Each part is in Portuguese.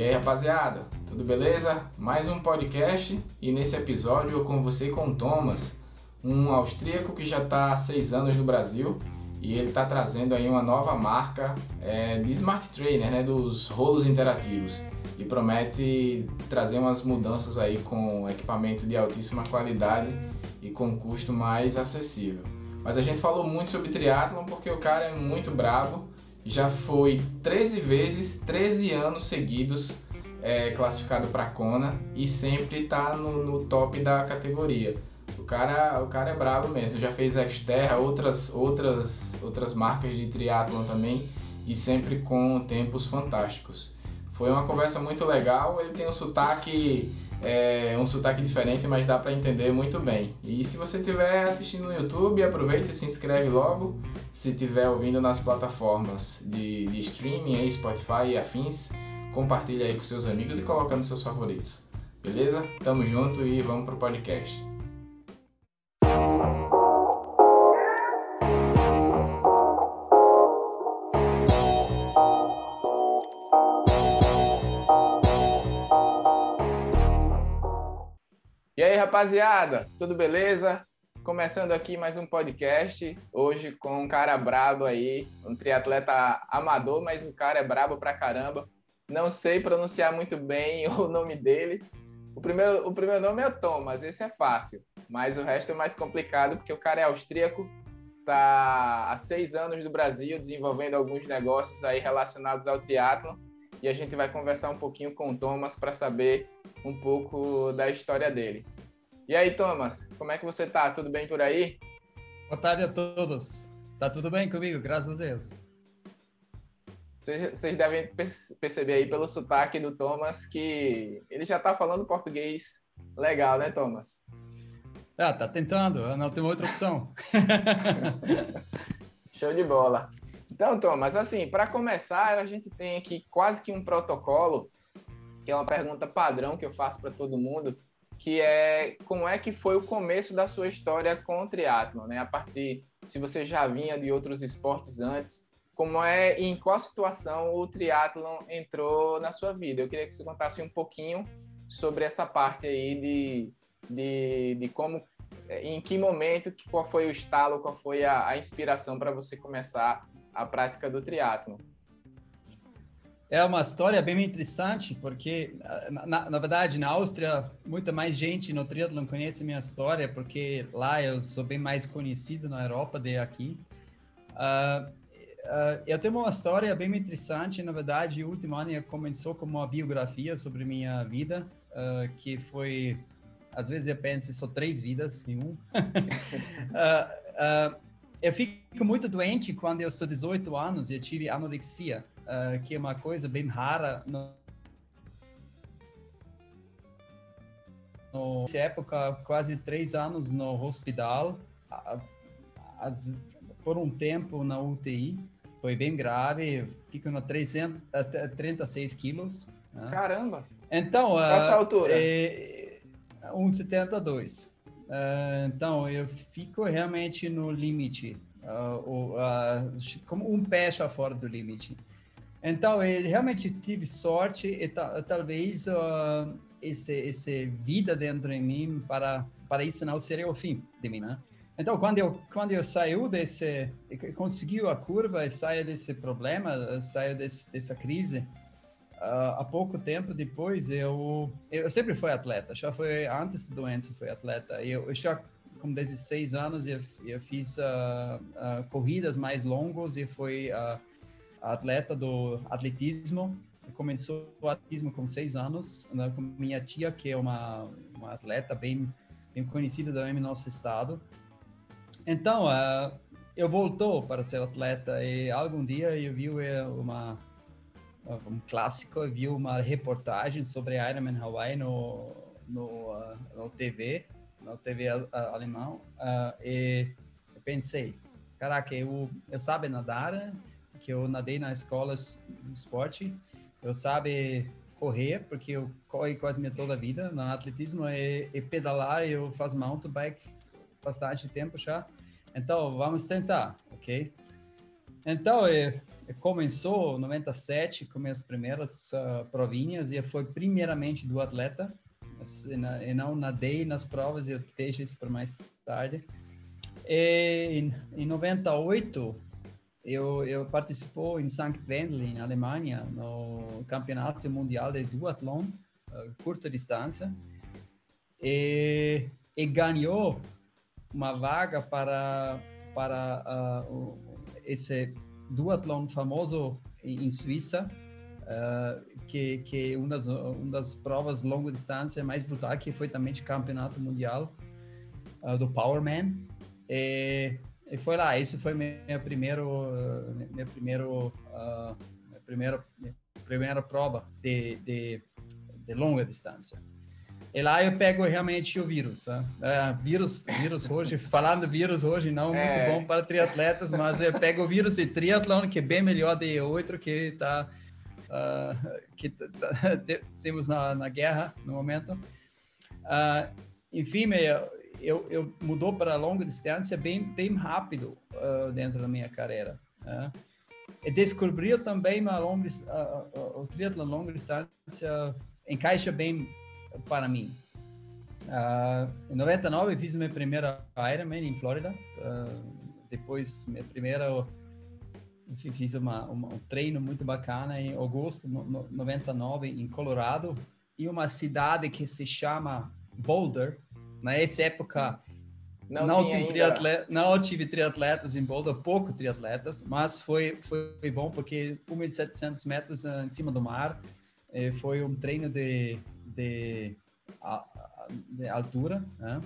E aí, rapaziada, tudo beleza? Mais um podcast e nesse episódio eu você com o Thomas, um austríaco que já está há seis anos no Brasil e ele está trazendo aí uma nova marca é, de Smart Trainer, né, dos rolos interativos e promete trazer umas mudanças aí com equipamento de altíssima qualidade e com custo mais acessível. Mas a gente falou muito sobre triatlon porque o cara é muito bravo, já foi 13 vezes, 13 anos seguidos é, classificado para Kona e sempre está no, no top da categoria. O cara, o cara é bravo mesmo. Já fez Xterra, outras, outras, outras marcas de triatlon também e sempre com tempos fantásticos. Foi uma conversa muito legal. Ele tem um sotaque, é, um sotaque diferente, mas dá para entender muito bem. E se você estiver assistindo no YouTube, aproveite e se inscreve logo. Se estiver ouvindo nas plataformas de, de streaming, Spotify e afins, compartilha aí com seus amigos e coloca nos seus favoritos. Beleza? Tamo junto e vamos pro podcast. Rapaziada, tudo beleza? Começando aqui mais um podcast, hoje com um cara brabo aí, um triatleta amador, mas o cara é brabo pra caramba. Não sei pronunciar muito bem o nome dele. O primeiro, o primeiro nome é Thomas, esse é fácil, mas o resto é mais complicado porque o cara é austríaco, tá há seis anos no Brasil desenvolvendo alguns negócios aí relacionados ao triatlon e a gente vai conversar um pouquinho com o Thomas para saber um pouco da história dele. E aí, Thomas, como é que você tá? Tudo bem por aí? Boa tarde a todos. Tá tudo bem comigo, graças a Deus. Vocês, vocês devem perceber aí pelo sotaque do Thomas que ele já tá falando português legal, né, Thomas? Ah, tá tentando, não tem outra opção. Show de bola. Então, Thomas, assim, para começar, a gente tem aqui quase que um protocolo, que é uma pergunta padrão que eu faço para todo mundo, que é como é que foi o começo da sua história com o triatlon, né? A partir, se você já vinha de outros esportes antes, como é em qual situação o triatlon entrou na sua vida? Eu queria que você contasse um pouquinho sobre essa parte aí de, de, de como, em que momento, qual foi o estalo, qual foi a, a inspiração para você começar a prática do triatlon. É uma história bem interessante, porque, na, na, verdade, na Áustria, muita mais gente no triatlon conhece minha história, porque lá eu sou bem mais conhecido na Europa do que aqui. Uh, uh, eu tenho uma história bem interessante, na verdade, o último ano começou como uma biografia sobre minha vida, uh, que foi, às vezes eu penso, só três vidas em um. eu fico muito doente quando eu sou 18 anos e eu tive anorexia uh, que é uma coisa bem rara no, no, nessa época, quase três anos no hospital, as, por um tempo na UTI, foi bem grave, fico no 300, 36 quilos. Né? Caramba! Então, Qual a sua altura? É, 1,72. Uh, então, eu fico realmente no limite, uh, uh, como um pé fora do limite. Então, ele realmente tive sorte e talvez uh, esse, esse vida dentro de mim para para isso não seria o fim de mim, né? Então, quando eu quando eu saiu desse conseguiu a curva e saiu desse problema, saiu desse, dessa crise, uh, há pouco tempo depois eu eu sempre fui atleta, já foi antes da doença fui atleta. Eu, eu já com 16 anos eu, eu fiz uh, corridas mais longas e foi atleta do atletismo. Começou o atletismo com seis anos, né, com minha tia, que é uma, uma atleta bem, bem conhecida também no nosso estado. Então, uh, eu voltou para ser atleta e algum dia eu vi eh, uma um clássico, eu vi uma reportagem sobre Ironman Hawaii no no, uh, no TV, no TV alemão, uh, e pensei, caraca, eu eu sabe nadar, que eu nadei na escola de esporte. Eu sabe correr, porque eu corro quase minha toda a vida. No atletismo e, e pedalar, eu faço mountain bike bastante tempo já. Então, vamos tentar, ok? Então, é, começou em 97 com as primeiras uh, provinhas e foi primeiramente do atleta e não nadei nas provas eu deixo isso para mais tarde e, em 98 eu, eu participou em St. Wendel, na Alemanha, no campeonato mundial de duatlon, uh, curta distância, e, e ganhou uma vaga para para uh, esse duatlon famoso em Suíça, uh, que que é uma das uma das provas longa distância mais brutal que foi também de campeonato mundial do Powerman e, e, foi lá isso foi minha primeiro minha primeiro uh, minha primeira minha primeira prova de, de, de longa distância e lá eu pego realmente o vírus. Né? É, vírus, vírus hoje, falando vírus hoje, não é. muito bom para triatletas, mas eu pego o vírus de triatlon, que é bem melhor de outro que tá, uh, que tá, temos na, na, guerra no momento. Uh, enfim, eu, eu mudou para longa distância bem, bem rápido uh, dentro da minha carreira. Né? E descobri também longa, o triatlon longa distância encaixa bem para mim. Uh, em 99 fiz minha primeira Ironman em Flórida. Uh, depois minha primeira fiz uma, uma, um treino muito bacana em agosto no, no, 99 em Colorado e uma cidade que se chama Boulder. Nessa época não, não, tive triatleta, não tive triatletas em Boulder, pouco triatletas, mas foi, foi bom porque 1.700 metros em cima do mar. Eh, foi um treino de de, de altura, né?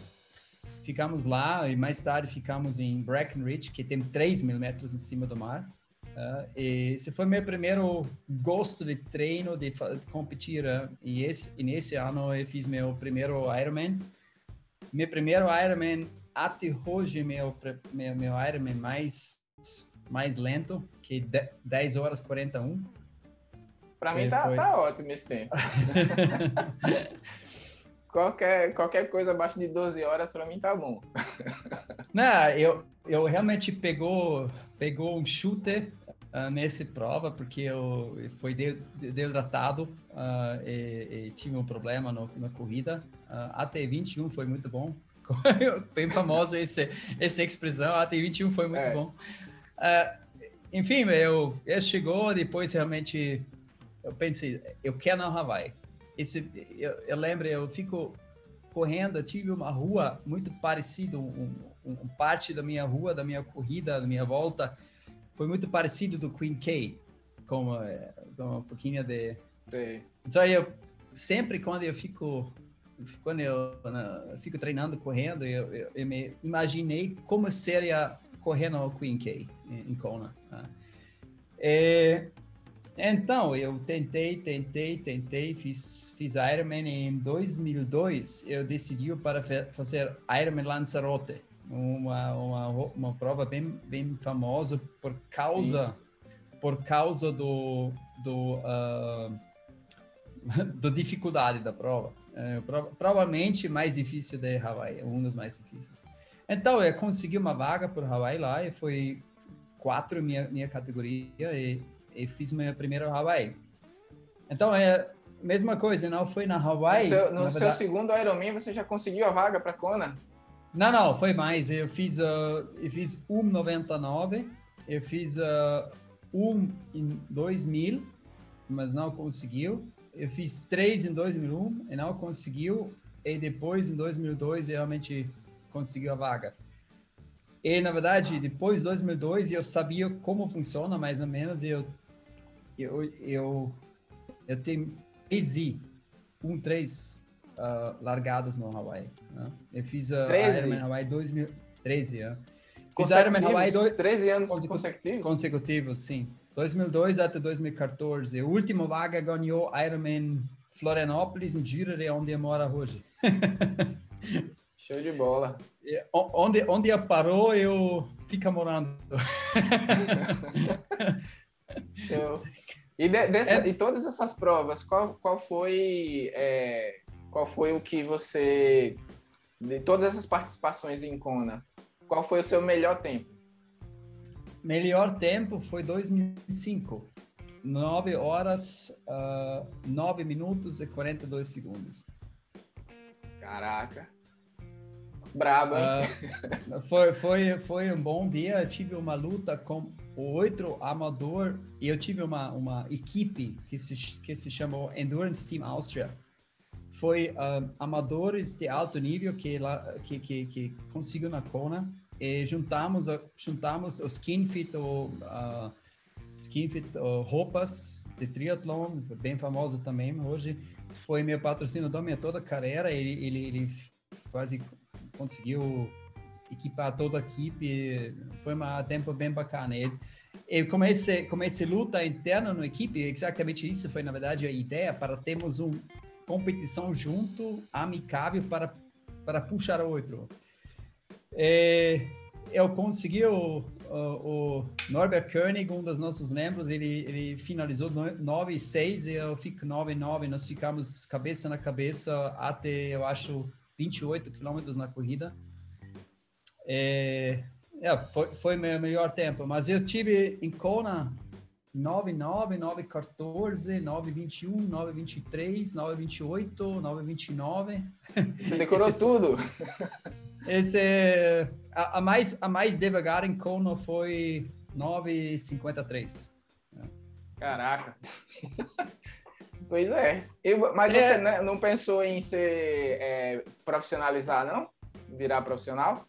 Ficamos lá e mais tarde ficamos em Breckenridge, que tem 3 mil metros em cima do mar. Uh, e esse foi meu primeiro gosto de treino, de, de competir. Uh, e, esse, e nesse ano eu fiz meu primeiro Ironman. Meu primeiro Ironman, até hoje, meu, meu, meu Ironman mais, mais lento, que 10 horas 41. Para mim tá, foi... tá ótimo esse tempo. qualquer, qualquer coisa abaixo de 12 horas para mim tá bom. Não, eu, eu realmente pegou, pegou um shooter uh, nessa prova, porque eu fui de, de, desidratado uh, e, e, tive um problema no, na corrida. Uh, até 21 foi muito bom. Bem famoso esse, essa expressão, até 21 foi muito é. bom. Uh, enfim, eu, eu chegou, depois realmente eu pensei, eu quero na Hawaii. Esse, eu, eu lembro, eu fico correndo, tive uma rua muito parecida, um, um, um, parte da minha rua, da minha corrida, da minha volta, foi muito parecido do Queen K, como, eh, com um pouquinho de... Sim. Então, eu sempre quando eu fico quando eu, eu fico treinando, correndo, eu, eu, eu, me imaginei como seria correr no Queen K em, Kona. Né? E, então, eu tentei, tentei, tentei, fiz, fiz Ironman em 2002. Eu decidi para fazer Ironman Lanzarote, uma, uma, uma prova bem, bem famosa por causa, por causa do, do, uh, do dificuldade da prova. Uh, provavelmente mais difícil de Hawaii, um dos mais difíceis. Então, eu consegui uma vaga por Hawaii lá e foi quatro minha minha categoria e e fiz meu primeiro Hawaii. Então, é mesma coisa, não foi na Hawaii. No seu, no seu segundo Ironman, você já conseguiu a vaga para Kona? Não, não, foi mais. Eu fiz, uh, eu fiz 1,99, eu fiz uh, 1 em 2000, mas não conseguiu. Eu fiz 3 em 2001 e não conseguiu. E depois, em 2002, realmente conseguiu a vaga. E, na verdade, depois de 2002, eu sabia como funciona, mais ou menos, e eu eu, eu, eu tenho três um, três uh, largadas no Hawaii. Né? Eu fiz a Ironman Hawaii 2013. Uh. Fiz Ironman Hawaii dois, 13 anos consecutivos? Consecutivos, sim. 2002 até 2014. A última vaga ganhou Ironman Florianópolis, em Girare, onde eu moro hoje. Show de bola. Onde, onde parou, eu fico morando. Show. E, de, dessa, é... e todas essas provas, qual, qual foi é, qual foi o que você de todas essas participações em Kona, qual foi o seu melhor tempo? Melhor tempo foi 2005. 9 horas, uh, 9 minutos e 42 segundos. Caraca. Brabo, hein? Uh, foi, foi, foi um bom dia. Eu tive uma luta com outro amador e eu tive uma, uma equipe que se, que se chamou Endurance Team Austria. Foi uh, amadores de alto nível que, lá, que, que, que conseguiu na Kona e juntamos, juntamos os skinfit, ou, uh, skinfit ou roupas de triatlon, bem famoso também hoje. Foi meu patrocinador minha toda a carreira. Ele, ele, ele quase conseguiu equipar toda a equipe, foi um tempo bem bacana. E, e esse, como essa luta interna na equipe, exatamente isso foi, na verdade, a ideia para termos uma competição junto, amicável, para, para puxar o outro. E, eu consegui o, o, o, Norbert Koenig, um dos nossos membros, ele, ele finalizou 9 e 6 e eu fico 9 e 9. Nós ficamos cabeça na cabeça até, eu acho, 28 quilômetros na corrida. É, é, foi, foi meu melhor tempo, mas eu tive em Kona 9,9, 9,14, 9,21, 9,23, 9,28, 9,29. Você decorou esse, tudo? Esse, a, a, mais, a mais devagar em Kona foi 9,53. Caraca! Pois é. Eu, mas é. você não pensou em ser é, profissionalizar, não? Virar profissional?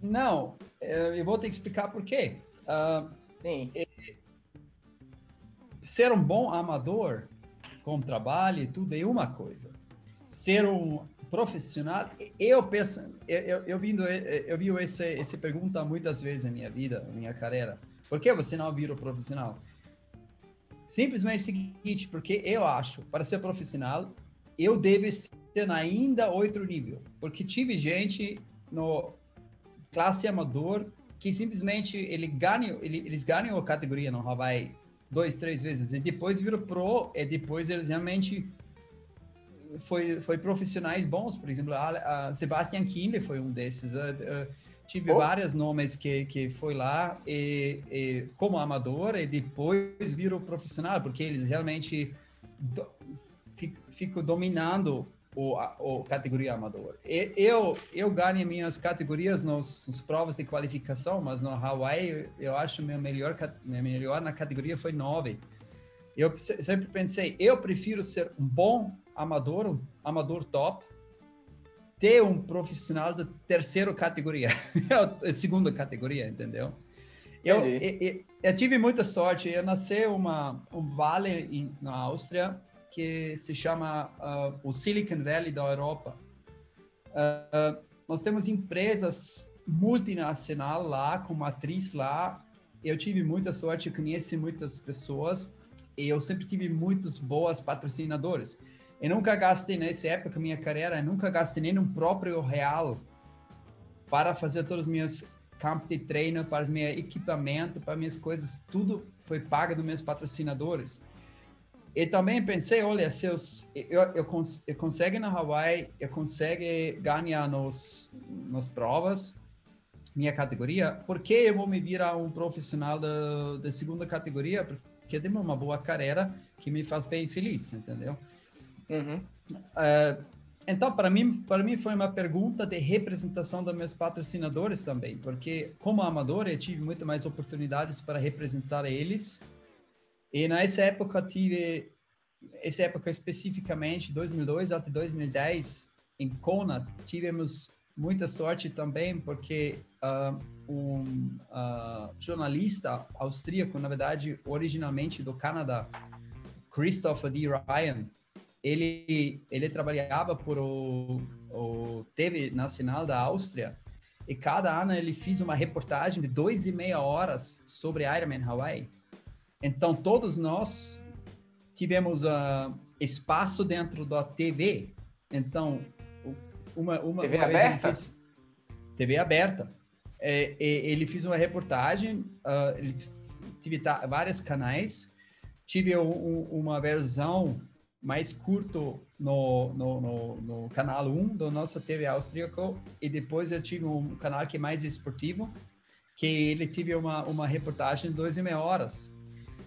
Não. É, eu vou ter que explicar por quê. Uh, Sim. É, ser um bom amador com trabalho e tudo é uma coisa. Ser um profissional, eu penso, eu, eu, eu, vindo, eu vi essa, essa pergunta muitas vezes na minha vida, na minha carreira. Por que você não vira profissional? Simplesmente o seguinte, porque eu acho, para ser profissional, eu devo ter ainda outro nível. Porque tive gente no classe amador que simplesmente ele ganha, ele, eles ganham a categoria no Hawaii dois, três vezes e depois viram pro e depois eles realmente foi, foi profissionais bons, por exemplo, a, a Sebastian Kienle foi um desses. Uh, uh, tive oh. vários nomes que, que foi lá e, e, como amador e depois virou profissional, porque eles realmente do, ficam dominando o, a, o categoria amador. E, eu eu ganho minhas categorias nos, nos, provas de qualificação, mas no Hawaii eu acho meu melhor meu melhor na categoria foi nove. Eu sempre pensei, eu prefiro ser um bom amador, amador top, ter um profissional da terceira categoria, segunda categoria, entendeu? Eu, eu, eu, tive muita sorte. Eu nasci uma um vale em, na Áustria que se chama uh, o Silicon Valley da Europa. Uh, nós temos empresas multinacionais lá, com matriz lá. Eu tive muita sorte, eu conheci muitas pessoas e eu sempre tive muitos boas patrocinadores. Eu nunca gastei nessa época minha carreira, eu nunca gastei nem um próprio real para fazer todas as minhas campos de treino, para os meus equipamentos, para minhas coisas, tudo foi pago dos meus patrocinadores. E também pensei, olha, se eu, eu, eu, cons, eu consigo na Hawaii, eu consigo ganhar nos, nas provas, minha categoria, por que eu vou me virar um profissional da, da segunda categoria? Porque tem uma boa carreira que me faz bem feliz, entendeu? Uhum. Uh, então, para mim, para mim foi uma pergunta de representação dos meus patrocinadores também, porque como amador eu tive muito mais oportunidades para representar eles. E nessa época tive, essa época especificamente, 2002 até 2010, em Kona, tivemos muita sorte também, porque uh, um uh, jornalista austríaco, na verdade, originalmente do Canadá, Christopher D. Ryan, ele, ele trabalhava por o, o TV Nacional da Áustria e cada ano ele fez uma reportagem de dois e meia horas sobre Ironman Hawaii. Então todos nós tivemos uh, espaço dentro da TV. Então uma uma TV uma aberta. Fez, TV aberta. É, ele fez uma reportagem. Uh, ele tive vários canais. Tive um, uma versão mais curto no, no, no, no, canal 1 do nosso TV austríaco e depois eu tive um canal que é mais esportivo que ele teve uma, uma reportagem de duas e meia horas.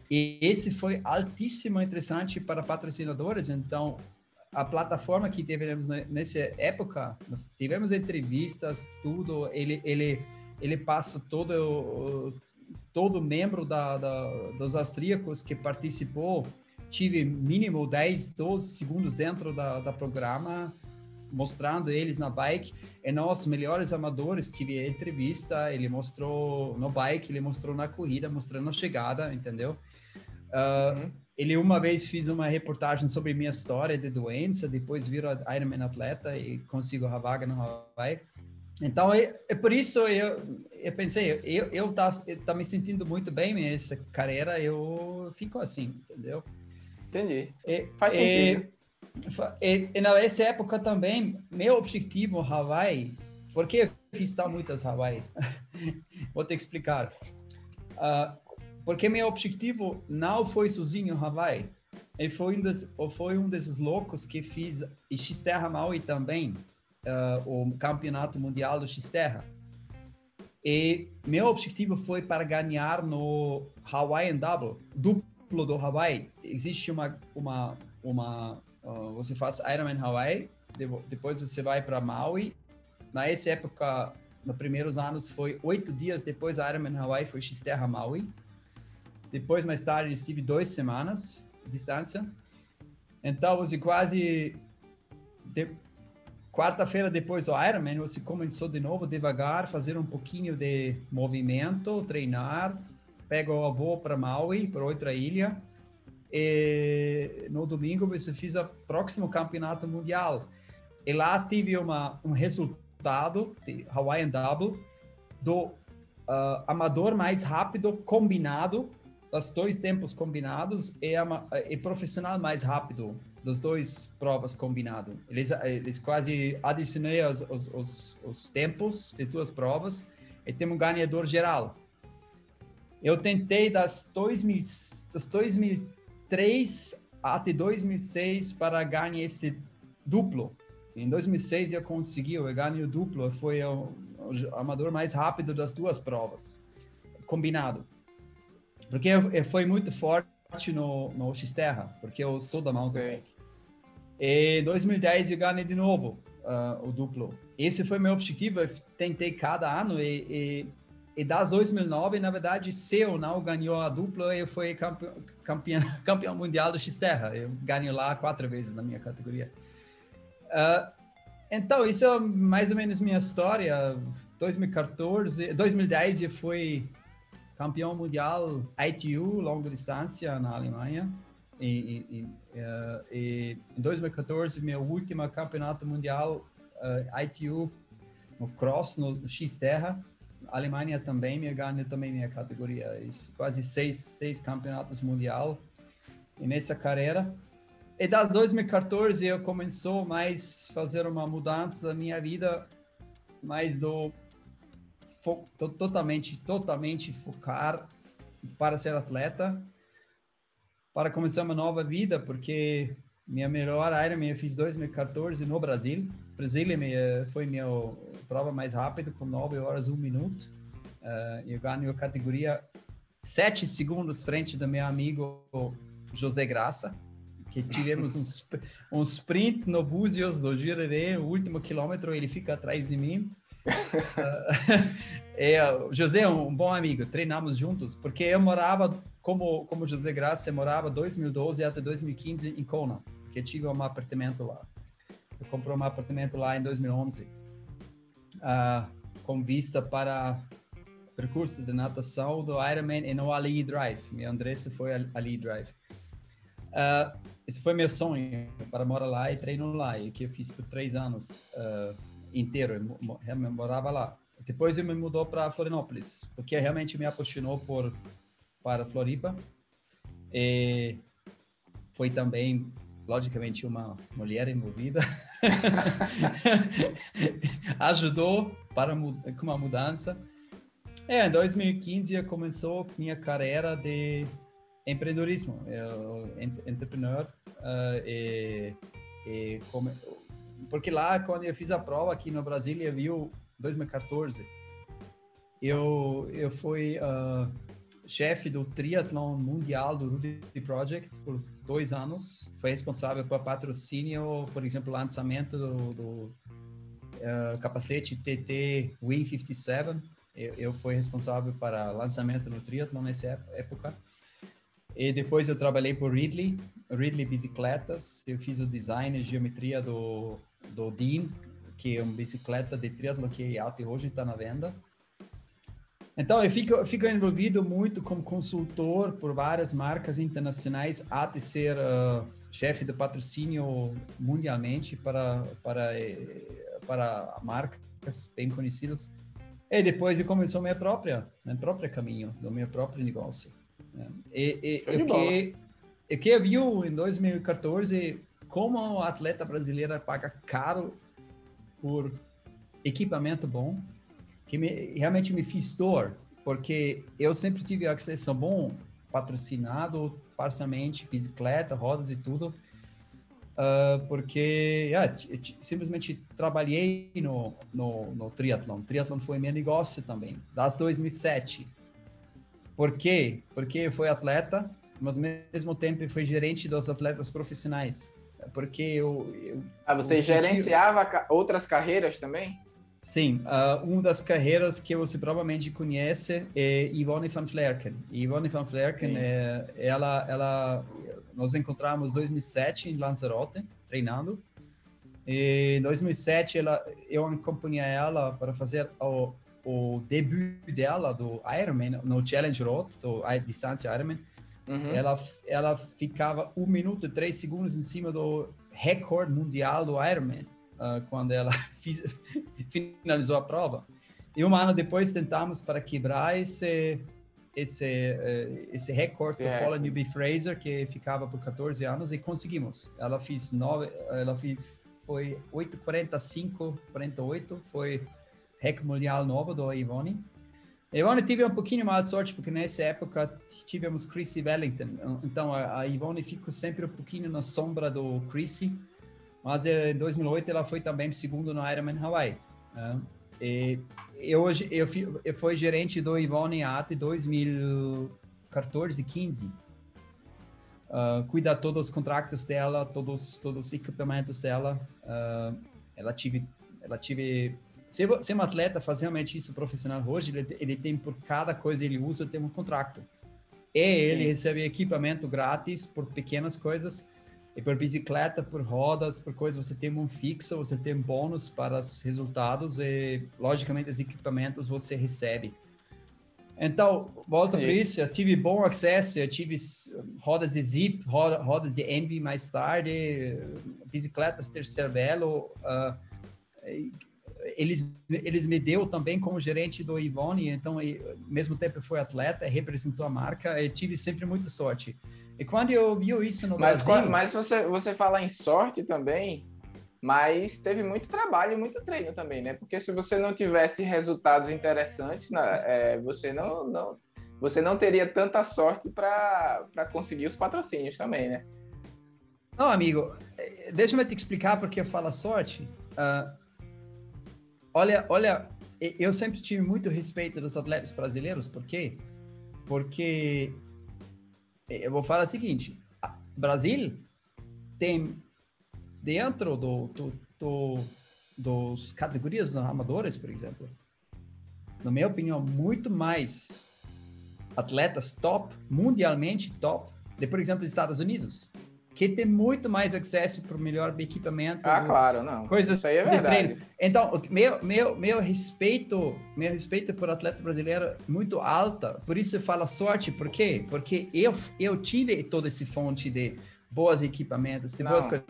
E esse foi altíssimo interessante para patrocinadores, então a plataforma que tivemos nessa época, nós tivemos entrevistas, tudo, ele ele ele passa todo todo membro da, da, dos austríacos que participou, tive mínimo 10, 12 segundos dentro da, da programa, mostrando eles na bike. E nós, melhores amadores, tive entrevista, ele mostrou no bike, ele mostrou na corrida, mostrando a chegada, entendeu? Uh, uhum. Ele uma vez fez uma reportagem sobre minha história de doença, depois virou Ironman atleta e consigo a vaga no Hawaii. Então, é, é por isso eu, eu pensei, eu, eu tá, tá me sentindo muito bem nessa carreira, eu fico assim, entendeu? Entendi. E, Faz sentido. E, e, nessa época também, meu objetivo Hawaii, porque fiz tão muitas Hawaii? Vou que explicar. Uh, porque meu objetivo não foi sozinho Hawaii. E foi um, des, foi um desses loucos que fiz X-Terra Maui também, uh, o campeonato mundial do X-Terra. E meu objetivo foi para ganhar no Hawaiian Double, duplo do Hawaii. Existe uma, uma, uma uh, você faz Ironman Hawaii, depois você vai para Maui. Nessa época, nos primeiros anos, foi oito dias depois Ironman Hawaii, foi X-Terra Maui. Depois, mais tarde, estive duas semanas distância. Então, você quase de, Quarta-feira depois do Ironman, você começou de novo devagar, fazer um pouquinho de movimento, treinar, pega o voo para Maui, para outra ilha, e no domingo você fez o próximo campeonato mundial. E lá tive uma, um resultado de Hawaiian Double do uh, amador mais rápido combinado, os dois tempos combinados, e, e profissional mais rápido dos dois provas combinado. Eles, eles quase adicionei os, os, os, os tempos de duas provas e temos um ganhador geral. Eu tentei das, 2000, das 2003 até 2006 para ganhar esse duplo. Em 2006 eu consegui, eu ganhei o duplo, foi o, o amador mais rápido das duas provas, combinado. Porque foi muito forte no, no X-Terra, porque eu sou da mountain bike. Em 2010 eu ganhei de novo uh, o duplo. Esse foi meu objetivo. Eu tentei cada ano e, e, e das 2009, na verdade, se eu não ganhou a dupla, eu fui campeão, campeão, campeão mundial do X-Terra. Eu ganhei lá quatro vezes na minha categoria. Uh, então, isso é mais ou menos minha história. 2014, 2010 eu fui campeão mundial ITU, longa distância, na Alemanha. E, e, uh, e, em 2014, meu último campeonato mundial uh, ITU no cross, no X Terra. A Alemanha também me ganha também minha categoria. Isso, quase seis, seis campeonatos mundial e nessa carreira. E das 2014 eu começou mais fazer uma mudança da minha vida, mais do fo, totalmente, totalmente focar para ser atleta para começar uma nova vida, porque minha melhor Ironman eu fiz 2014 no Brasil. Brasília foi minha prova mais rápida, com 9 horas 1 minuto. Uh, eu ganho a categoria 7 segundos frente do meu amigo José Graça, que tivemos um, um sprint no Búzios do Girerê, o último quilômetro, ele fica atrás de mim. uh, é, José é um bom amigo, treinamos juntos, porque eu morava como, como José Graça morava 2012 até 2015 em Kona, que tive um apartamento lá. Eu comprei um apartamento lá em 2011, uh, ah, com vista para percurso de natação do Ironman e no Ali Drive. Meu endereço foi Ali Drive. Uh, esse foi meu sonho, para morar lá e treinar lá, e que eu fiz por três anos uh, inteiro, eu, eu morava lá. Depois eu me mudou para Florianópolis, porque realmente me apaixonou por para Floripa. E foi também, logicamente, uma mulher envolvida. Ajudou para com uma mudança. É, em 2015 começou minha carreira de empreendedorismo, eu, entrepreneur. Uh, e, e come, porque lá, quando eu fiz a prova aqui no Brasília, viu 2014, eu, eu fui uh, chefe do triatlon mundial do Ruby Project por dois anos. Foi responsável por patrocínio, por exemplo, lançamento do, do uh, capacete TT Wing 57. Eu, eu fui responsável para lançamento no triatlon nessa época. E depois eu trabalhei por Ridley, Ridley Bicicletas. Eu fiz o design e geometria do, do Dean, que é uma bicicleta de triatlon que até hoje está na venda. Então, eu fico, fico envolvido muito como consultor por várias marcas internacionais, até ser uh, chefe de patrocínio mundialmente para, para, eh, para marcas bem conhecidas. E depois eu começou minha própria, meu próprio caminho, do meu próprio negócio. Né? E, e, o, que, o que eu vi em 2014, como o atleta brasileiro paga caro por equipamento bom, que me, realmente me fiz dor, porque eu sempre tive acesso bom, patrocinado parcialmente, bicicleta, rodas e tudo, uh, porque yeah, simplesmente trabalhei no, no, no triatlon. Triatlon foi meu negócio também, das 2007. Por quê? Porque eu fui atleta, mas ao mesmo tempo fui gerente dos atletas profissionais. Porque eu. eu ah, você eu gerenciava senti... outras carreiras também? Sim, uh, uma das carreiras que você provavelmente conhece é Yvonne van Vlerken. Yvonne van Vlerken, é, ela, ela, nós encontramos em 2007 em Lanzarote, treinando. E em 2007, ela, eu acompanhei ela para fazer o, o debut dela do Ironman, no Challenge Road, do a distância Ironman. Uhum. Ela, ela ficava 1 minuto e 3 segundos em cima do recorde mundial do Ironman uh, quando ela fiz, finalizou a prova. E um ano depois tentamos para quebrar esse esse uh, esse recorde do Paula Newby Fraser que ficava por 14 anos e conseguimos. Ela fez nove, ela fez, foi 8:45, 48, foi recorde mundial novo do Ivone. Ivone tive um pouquinho mais de sorte porque nessa época tivemos Chrissy Wellington, então a, a Ivone ficou sempre um pouquinho na sombra do Chrissy mas eh, em 2008 ela foi também segundo no Ironman Hawaii. Né? E eu hoje eu, fui, eu fui gerente do Ivone até 2014 e 15. Uh, cuida todos os contratos dela, todos todos os equipamentos dela. Uh, ela tive ela tive se, se um atleta faz realmente isso profissional hoje, ele, ele tem por cada coisa ele usa tem um contrato. E ele recebe equipamento grátis por pequenas coisas e por bicicleta, por rodas, por coisas, você tem um fixo, você tem bônus para os resultados e, logicamente, os equipamentos você recebe. Então, volta para isso, eu tive bom acesso, eu tive rodas de Zip, rodas de Envy mais tarde, bicicletas Tercervelo, uh, eles, eles me deu também como gerente do Ivone, então, ao mesmo tempo foi atleta, representou a marca, e tive sempre muita sorte. E quando eu vi isso no mas, Brasil... Mas você, você fala em sorte também, mas teve muito trabalho e muito treino também, né? Porque se você não tivesse resultados interessantes, né, é, você não, não, você não teria tanta sorte para conseguir os patrocínios também, né? Não, amigo, é, deixa eu te explicar porque eu falo sorte. Uh, olha, olha, eu sempre tive muito respeito dos atletas brasileiros, por quê? Porque eu vou falar o seguinte: Brasil tem dentro do, do, do dos categorias dos amadores, por exemplo, na minha opinião, muito mais atletas top, mundialmente top, de, por exemplo, Estados Unidos que tem muito mais acesso para o melhor equipamento. Ah, claro, não. Coisas Isso aí é verdade. Treino. Então, meu, meu, meu respeito, meu respeito por atleta brasileiro é muito alta. Por isso eu falo sorte, por quê? Porque eu, eu tive toda essa fonte de bons equipamentos, de não. boas coisas.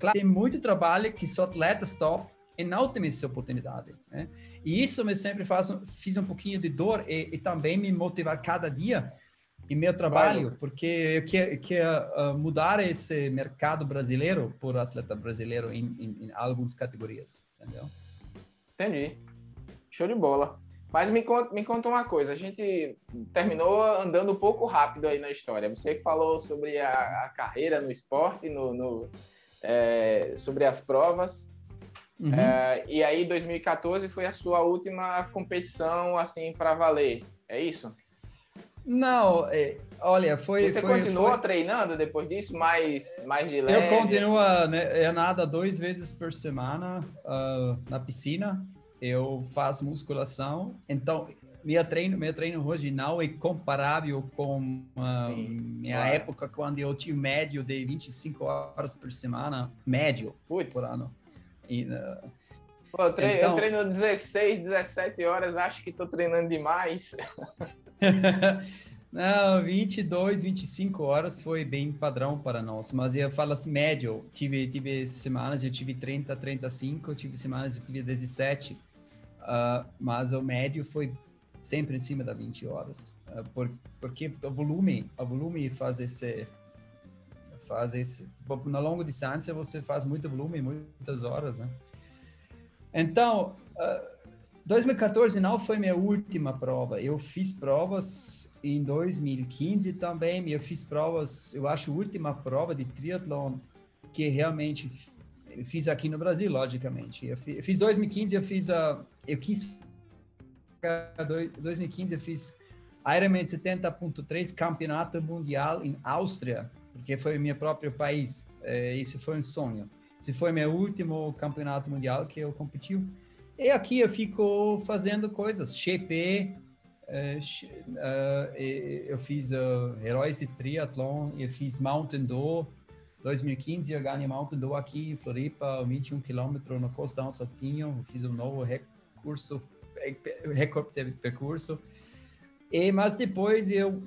Claro, tem muito trabalho que só atletas top e não tem essa oportunidade. Né? E isso me sempre faz, fiz um pouquinho de dor e, e também me motivar cada dia e meu trabalho, Vai, porque eu quero, quero uh, mudar esse mercado brasileiro por atleta brasileiro em, em, em, algumas categorias, entendeu? Entendi. Show de bola. Mas me conta, me conta uma coisa, a gente terminou andando um pouco rápido aí na história. Você falou sobre a, a carreira no esporte, no, no é, sobre as provas. Uhum. É, e aí, 2014 foi a sua última competição, assim, para valer. É isso? Não, é, olha, foi. Você foi, continuou foi... treinando depois disso, mais, mais de leve? Eu continuo, né, eu nada duas vezes por semana uh, na piscina. Eu faço musculação. Então, meu treino, meu treino hoje não é comparável com a minha claro. época quando eu tinha médio de 25 horas por semana, médio Puts. por ano. E, uh, Pô, eu, treino, então... eu treino 16, 17 horas, acho que estou treinando demais. Não, 22, 25 horas foi bem padrão para nós, mas eu falo assim, médio, tive, tive semanas, eu tive 30, 35, tive semanas, eu tive 17, uh, mas o médio foi sempre em cima da 20 horas, uh, por, porque o volume, o volume faz esse, faz esse, na longa distância você faz muito volume, muitas horas, né? Então, uh, 2014 não foi minha última prova. Eu fiz provas em 2015 também. Eu fiz provas, eu acho, última prova de triatlon que realmente fiz aqui no Brasil, logicamente. Eu fiz 2015, eu fiz a, eu quis 2015 eu fiz Ironman 70.3 campeonato mundial em Áustria, porque foi meu próprio país. É, isso foi um sonho. Esse foi meu último campeonato mundial que eu competi. E aqui eu fico fazendo coisas, GP, uh, uh, eu fiz uh, Heróis de Triathlon, eu fiz Mountain Dew, 2015 eu ganhei Mountain Dew aqui em Floripa, 21 km no Costão Sotinho, fiz um novo recurso, recorde de percurso. E, mas depois eu,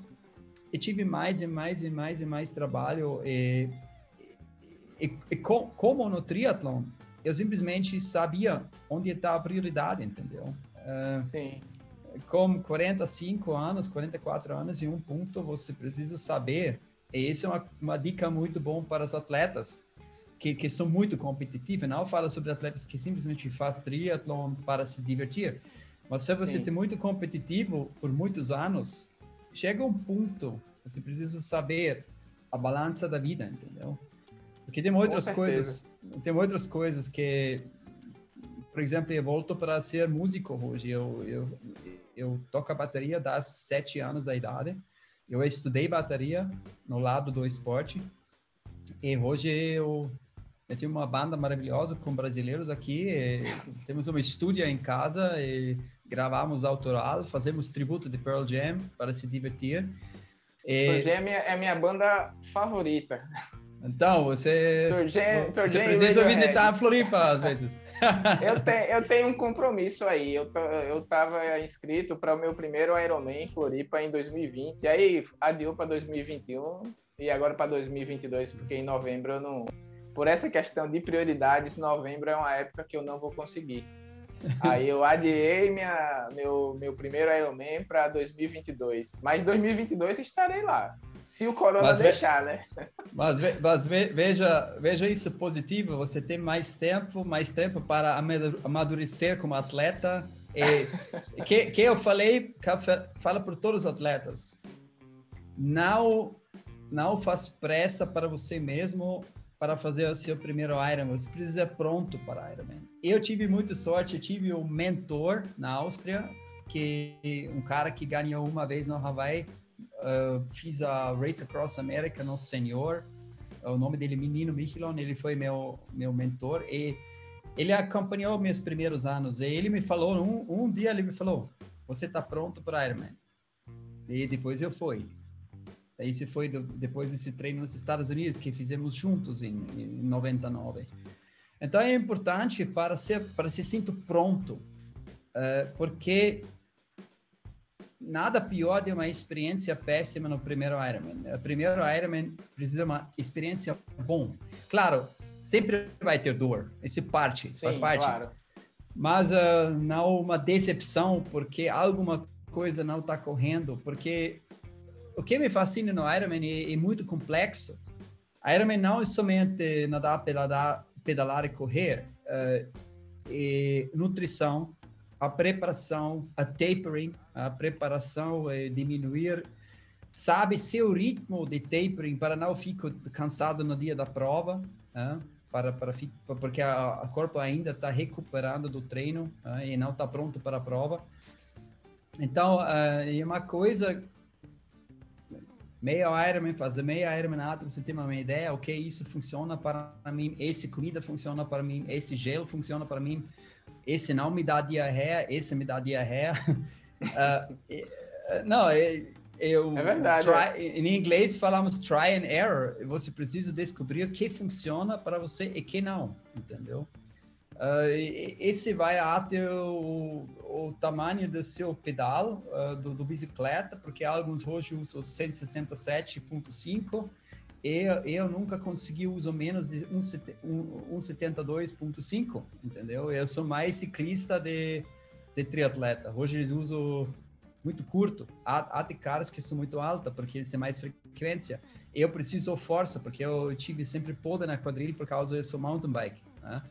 eu tive mais e mais e mais e mais trabalho e, e, e com, como no triatlon eu simplesmente sabia onde está a prioridade, entendeu? Uh, Sim. Com 45 anos, 44 anos, em um ponto você precisa saber, e isso é uma, uma dica muito bom para os atletas, que, que são muito competitivos. Não fala sobre atletas que simplesmente faz triatlon para se divertir, mas se você é muito competitivo por muitos anos, chega um ponto, você precisa saber a balança da vida, entendeu? Porque tem outras coisas, tem outras coisas que, por exemplo, eu volto para ser músico hoje. Eu, eu, eu toco a bateria das sete anos da idade. Eu estudei bateria no lado do esporte. E hoje eu, eu tenho uma banda maravilhosa com brasileiros aqui. temos uma estúdio em casa e gravamos autoral, fazemos tributo de Pearl Jam para se divertir. E... Pearl Jam é a minha banda favorita. Então, você, você precisa visitar a Floripa às vezes. eu, te, eu tenho um compromisso aí. Eu, eu estava inscrito para o meu primeiro Ironman em Floripa em 2020. E aí adiou para 2021 e agora para 2022, porque em novembro eu não. Por essa questão de prioridades, novembro é uma época que eu não vou conseguir. Aí eu adiei minha, meu, meu primeiro Ironman para 2022. Mas 2022 estarei lá. Se o Corona mas deixar, né? Mas, mas veja, veja isso positivo, você tem mais tempo, mais tempo para amadurecer como atleta. E que, que eu falei, fala para todos os atletas, não, não faz pressa para você mesmo para fazer o seu primeiro Ironman. Você precisa ser pronto para Ironman. Eu tive muita sorte, eu tive um mentor na Áustria, que um cara que ganhou uma vez no Hawaii uh, fiz a Race Across America no Senhor. O nome dele é Menino Michelon, ele foi meu meu mentor e ele acompanhou meus primeiros anos. E ele me falou um, um dia ele me falou: "Você está pronto para Ironman?" E depois eu fui. Esse foi do, depois desse treino nos Estados Unidos que fizemos juntos em, em 99. Então é importante para ser para se sinto pronto, uh, porque nada pior de uma experiência péssima no primeiro Ironman. O primeiro Ironman precisa de uma experiência bom. Claro, sempre vai ter dor, esse parte, Sim, faz parte. Claro. Mas uh, não uma decepção porque alguma coisa não está correndo, porque o que me fascina no Ironman é, é muito complexo. Ironman não é somente nadar, pedalar, pedalar e correr, uh, é nutrição, a preparação, a tapering, a preparação é diminuir, sabe seu ritmo de tapering para não ficar cansado no dia da prova, para, para porque a, a corpo ainda está recuperando do treino e não está pronto para a prova. Então, é uma coisa meio Ironman, fazer meio Ironman nada, você tem uma ideia, ok, isso funciona para mim, esse comida funciona para mim, esse gelo funciona para mim, esse não me dá diarreia, esse me dá diarreia. uh, não, eu, é verdade. Try, é. Em inglês falamos try and error. Você precisa descobrir o que funciona para você e que não, entendeu? Uh, esse vai até o, o, tamanho do seu pedal uh, do, do, bicicleta, porque alguns hoje usam 167.5 e eu nunca consegui usar menos de 172.5, entendeu? Eu sou mais ciclista de, de triatleta. Hoje eles usam muito curto. Há, há de caras que são muito alta, porque eles têm mais frequência. Eu preciso força, porque eu tive sempre poda na quadrilha por causa eu sou mountain bike, né?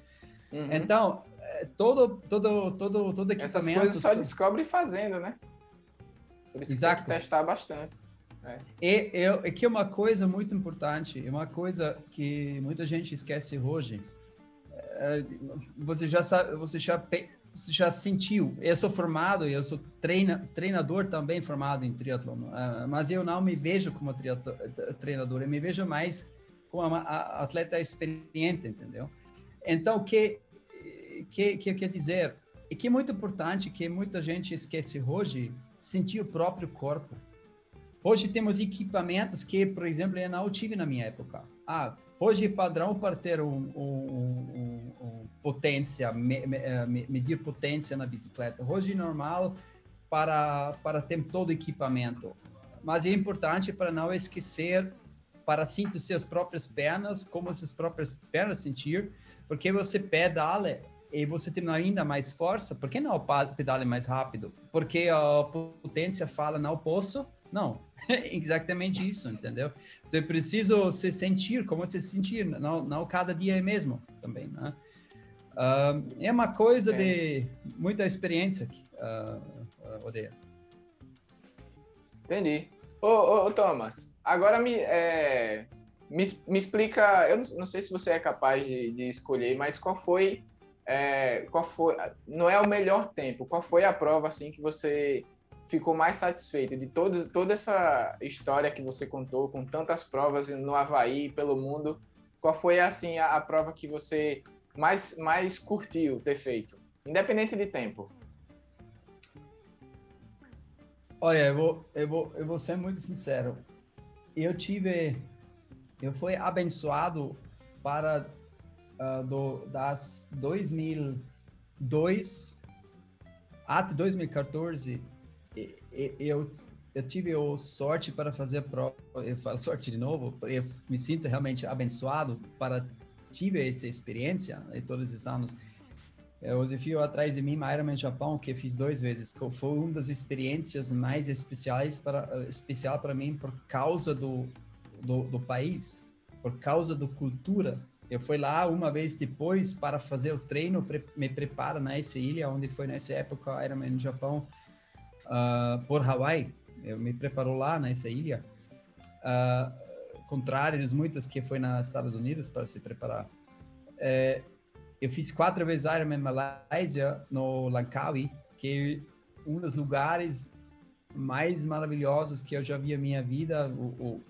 Uhum. Então, é, todo, todo, todo, todo equipamento... Essas coisas só descobre fazendo, né? Por isso Exato. tem que testar bastante. É. E, eu, e que uma coisa muito importante, uma coisa que muita gente esquece hoje, é, você já sabe, você já você já sentiu? Eu sou formado, eu sou treina, treinador também formado em triatlon, uh, mas eu não me vejo como treinador, eu me vejo mais como uma atleta experiente, entendeu? Então, o que, que, que eu quero dizer? É que é muito importante que muita gente esquece hoje, sentir o próprio corpo. Hoje temos equipamentos que, por exemplo, eu não tive na minha época. Ah, hoje é padrão para ter um, um, um, um potência, me, me, eh, medir potência na bicicleta. Hoje é normal para, para ter todo equipamento. Mas é importante para não esquecer para sentir suas próprias pernas, como suas próprias pernas sentir, porque você pedala e você tem ainda mais força, por que não pedale mais rápido? Porque a potência fala, não posso, não, exatamente isso, entendeu? Você precisa se sentir como se sentir, não, não cada dia é mesmo também, né? Uh, é uma coisa é. de muita experiência aqui, uh, uh, Odeia. Entendi. Ô, ô, ô, Thomas, agora me, é, me, me explica, eu não, não, sei se você é capaz de, de escolher, mas qual foi, é, qual foi, não é o melhor tempo, qual foi a prova, assim, que você ficou mais satisfeito de todo, toda essa história que você contou, com tantas provas no Havaí, pelo mundo? Qual foi, assim, a, a prova que você mais, mais curtiu ter feito, independente de tempo? Olha, eu vou, eu vou, eu vou ser muito sincero. Eu tive, eu fui abençoado para uh, do, das 2002 até 2014 eu, eu tive a sorte para fazer a prova, eu falo sorte de novo, eu me sinto realmente abençoado para tive essa experiência em todos esses anos. O desafio atrás de mim, Ironman Japão, que fiz duas vezes, foi uma das experiências mais especiais para especial para mim por causa do, do, do país, por causa da cultura. Eu fui lá uma vez depois para fazer o treino, me prepara nessa ilha, onde foi nessa época Ironman Japão uh, por Hawaii. Eu me preparou lá nessa ilha. Uh, contrários muitas que foi nos Estados Unidos para se preparar. É, eu fiz quatro vezes Ironman Malásia no Langkawi, que é um dos lugares mais maravilhosos que eu já vi na minha vida, o, o,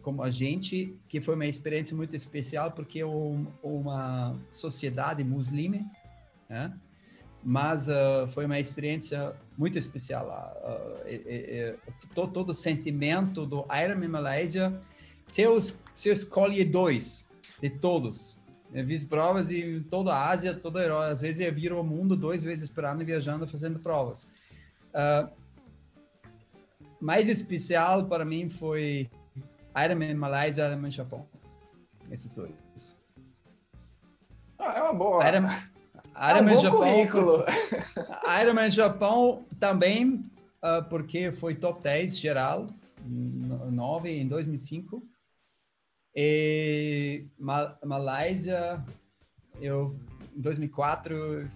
como a gente, que foi uma experiência muito especial porque é um, uma sociedade muslime, né? Mas uh, foi uma experiência muito especial. Uh, todo, todo, o sentimento do Ironman Malásia, se eu, se eu escolher dois de todos, eu fiz provas em toda a Ásia, toda a Europa, às vezes eu viro o mundo duas vezes por ano viajando, fazendo provas. Uh, mais especial para mim foi Ironman Malásia e Ironman Japão. Esses dois. Ah, é uma boa. Ironman, Ironman é um Japão. Currículo. Ironman Japão também, uh, porque foi top 10 geral, 9 em 2005. E Mal Malásia, eu, em 2004,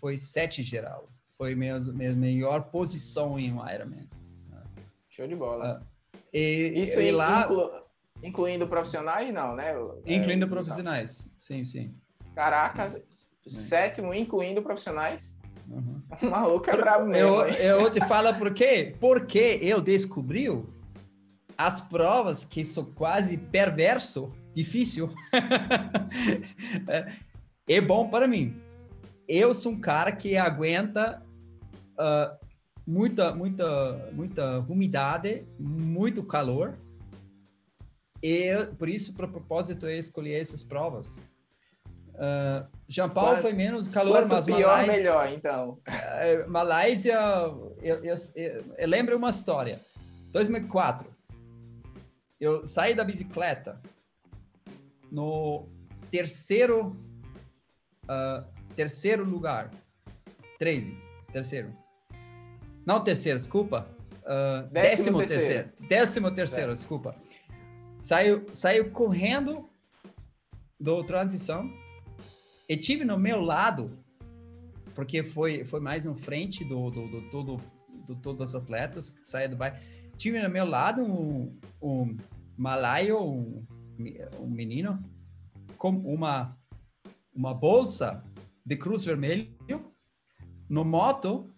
foi 7 geral. Foi minha, minha melhor posição em um Ironman. Show de bola. Uh, e, Isso e lá... Inclu Incluindo profissionais, não, né? Incluindo é, profissionais, sim, sim. Caraca, sim. Sétimo, incluindo profissionais. Uhum. O maluco é brabo mesmo. Eu, eu te falo por quê? Porque eu descobri as provas que são quase perverso, difícil, é bom para mim. Eu sou um cara que aguenta uh, muita, muita, muita umidade, muito calor. E por isso, para propósito, eu escolhi essas provas. Uh, Jean Paul foi menos calor, Quanto mas pior, Malásia, melhor, então. Uh, Malásia, eu, eu, eu, eu, lembro uma história. 2004, eu saí da bicicleta no terceiro, uh, terceiro lugar. 13, terceiro. Não terceiro, desculpa. Uh, décimo, décimo terceiro. terceiro. Décimo terceiro, desculpa. Saiu, saiu correndo do transição e tive no meu lado, porque foi, foi mais na frente do, do, do, do, do todos os atletas que saíram do bairro. Tive no meu lado um, um malaio, um, um menino, com uma, uma bolsa de cruz vermelho, no moto,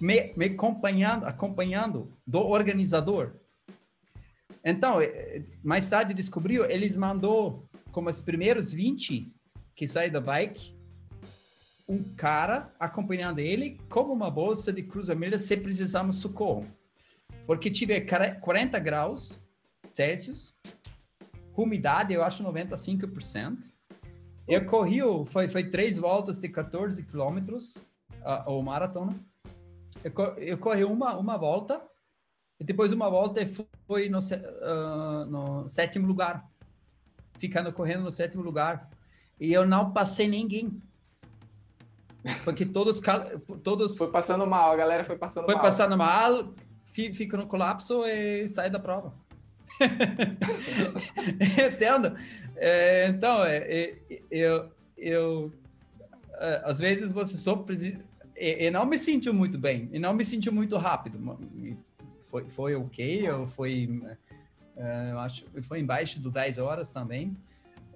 me, me acompanhando, acompanhando do organizador. Então, eh, mais tarde descobriu, eles mandou como os primeiros 20 que saem da bike, um cara acompanhando ele como uma bolsa de cruz vermelha se precisarmos socorro. Porque tive 40 graus Celsius, umidade eu acho 95%. Eu corri, foi, foi três voltas de 14 quilômetros, uh, o maratona. Eu, eu corri uma, uma volta, e depois uma volta foi no, uh, no sétimo lugar ficando correndo no sétimo lugar. E eu não passei ninguém. Porque todos. todos foi passando mal, a galera foi passando foi mal. Foi passando mal, fica no colapso e sai da prova. Entendo? É, então, é, é, eu, eu. É, às vezes você só precisa. E, não me sentiu muito bem, e não me sentiu muito rápido. Foi, foi ok, eu foi eu acho que foi embaixo do 10 horas também.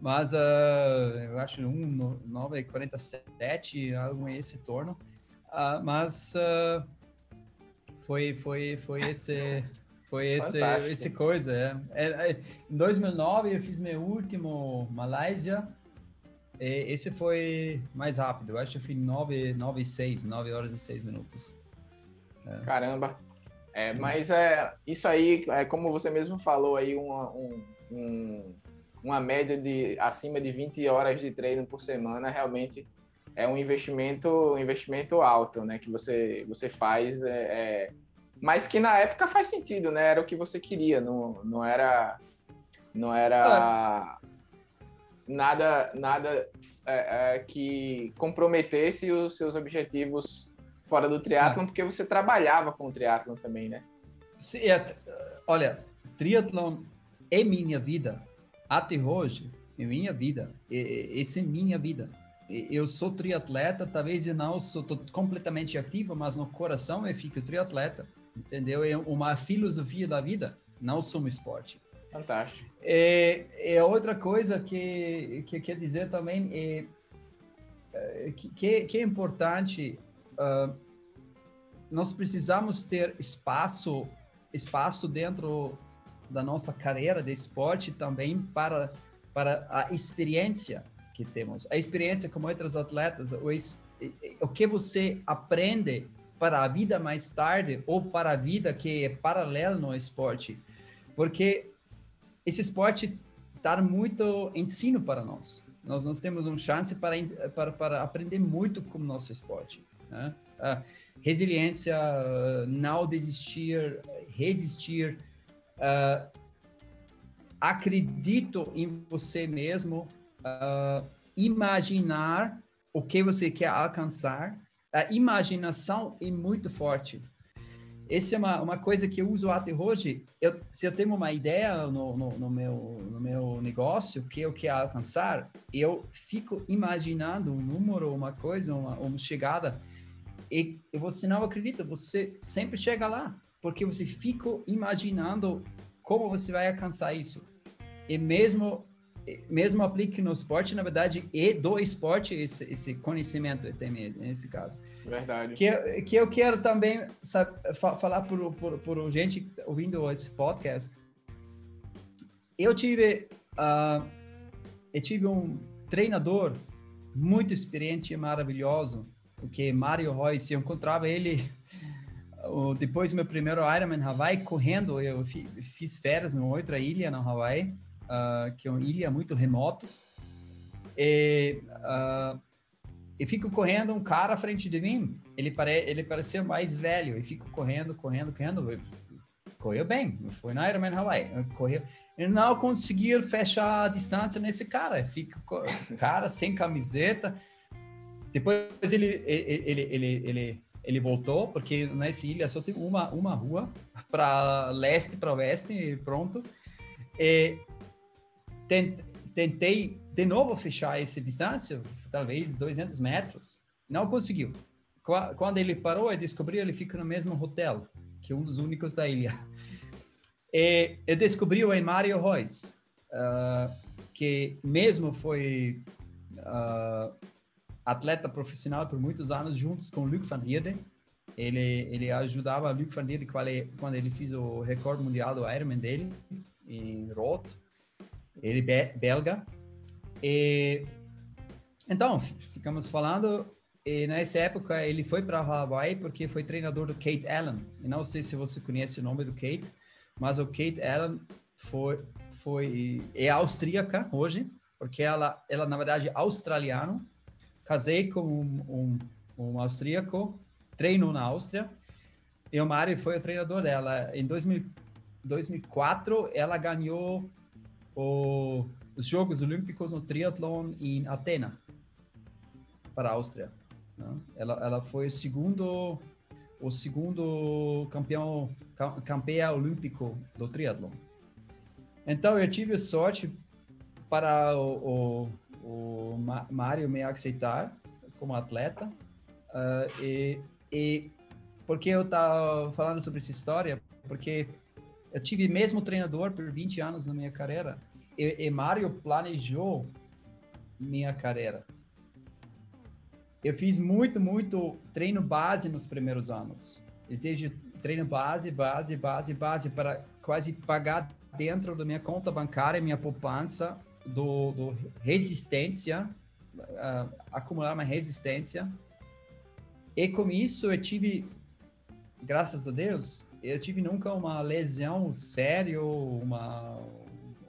Mas uh, eu acho 1, 9 47, algo esse torno. Uh, mas foi, foi, foi esse. Foi esse, esse coisa. É. É, é, em 2009 eu fiz meu último Malásia. esse foi mais rápido. Eu acho que eu fiz 9, 9 e 6, 9 horas e 6 minutos. É. Caramba! É, mas é, isso aí, é, como você mesmo falou aí, uma, um, um, uma média de acima de 20 horas de treino por semana realmente é um investimento, um investimento alto, né? Que você, você faz, é, é, mas que na época faz sentido, né? Era o que você queria, não, não era, não era nada, nada é, é, que comprometesse os seus objetivos fora do triatlon, ah. porque você trabalhava com o triatlon também, né? Sim, é, olha, triatlon é minha vida. Até hoje, é minha vida. Essa é minha vida. Eu sou triatleta, talvez eu não sou completamente ativo, mas no coração eu fico triatleta. Entendeu? É uma filosofia da vida, não sou um esporte. Fantástico. É, é outra coisa que, que quer dizer também é, é que, que é importante nós precisamos ter espaço espaço dentro da nossa carreira de esporte também para para a experiência que temos. A experiência como outros atletas o, o que você aprende para a vida mais tarde ou para a vida que é paralela no esporte. Porque esse esporte dá muito ensino para nós. Nós, nós temos uma chance para, para, para aprender muito com o nosso esporte né? Uh, resiliência, uh, não desistir, resistir, uh, acredito em você mesmo, imaginar o que você quer alcançar. A imaginação é muito forte. Essa é uma, uma coisa que eu uso até hoje. Eu, se eu tenho uma ideia no, no, no, meu, no meu negócio que eu quero alcançar, eu fico imaginando um número, uma coisa, uma, uma chegada e, você não acredita, você sempre chega lá, porque você fica imaginando como você vai alcançar isso? E mesmo mesmo aplique no esporte, na verdade, e do esporte, esse, esse conhecimento também, nesse caso. Verdade. Que, que eu quero também sabe, falar por, por, por gente ouvindo esse podcast. Eu tive, uh, eu tive um treinador muito experiente e maravilhoso, que é Mario Royce. Eu encontrava ele depois do meu primeiro Ironman Hawaii, correndo. Eu fiz férias numa outra ilha na Hawaii uh, que é uma ilha muito remoto. E, uh, e fico correndo um cara à frente de mim. Ele, pare, ele parecia mais velho. E fico correndo, correndo, correndo. Correu bem. Foi na Ironman Hawaii. Correu. Não conseguir fechar a distância nesse cara. Fica cara sem camiseta. Depois ele, ele, ele, ele, ele, voltou, porque nessa ilha só tem uma, uma rua para leste, para oeste e pronto. E tentei de novo fechar essa distância, talvez 200 metros, não conseguiu. Quando ele parou, eu descobri que ele fica no mesmo hotel, que é um dos únicos da ilha. E eu descobri o Mário Royce, uh, que mesmo foi uh, atleta profissional por muitos anos, juntos com Luc van Heerden. Ele, ele ajudava Luc van Heerden quando ele fez o recorde mundial do Ironman dele, em Roth ele belga. E, então, ficamos falando, e nessa época ele foi para Hawaii porque foi treinador do Kate Allen. E não sei se você conhece o nome do Kate, mas o Kate Allen foi, foi é austríaca hoje, porque ela, ela na verdade é australiano. Casei com um, um, um austríaco, treino na Áustria, e o Mari foi o treinador dela. Em 2000, 2004, ela ganhou o, os Jogos Olímpicos no triatlon em Atena, para a Áustria. Né? Ela, ela foi o segundo, o segundo campeão, campeão olímpico do triatlon. Então, eu tive sorte para o, o Mário me aceitar como atleta. Uh, e, e porque eu estava falando sobre essa história? Porque eu tive mesmo treinador por 20 anos na minha carreira. E, e Mário planejou minha carreira. Eu fiz muito, muito treino base nos primeiros anos. Tive treino base, base, base, base para quase pagar dentro da minha conta bancária, minha poupança, do, do resistência, uh, acumular uma resistência. E com isso eu tive, graças a Deus, eu tive nunca uma lesão séria, uma,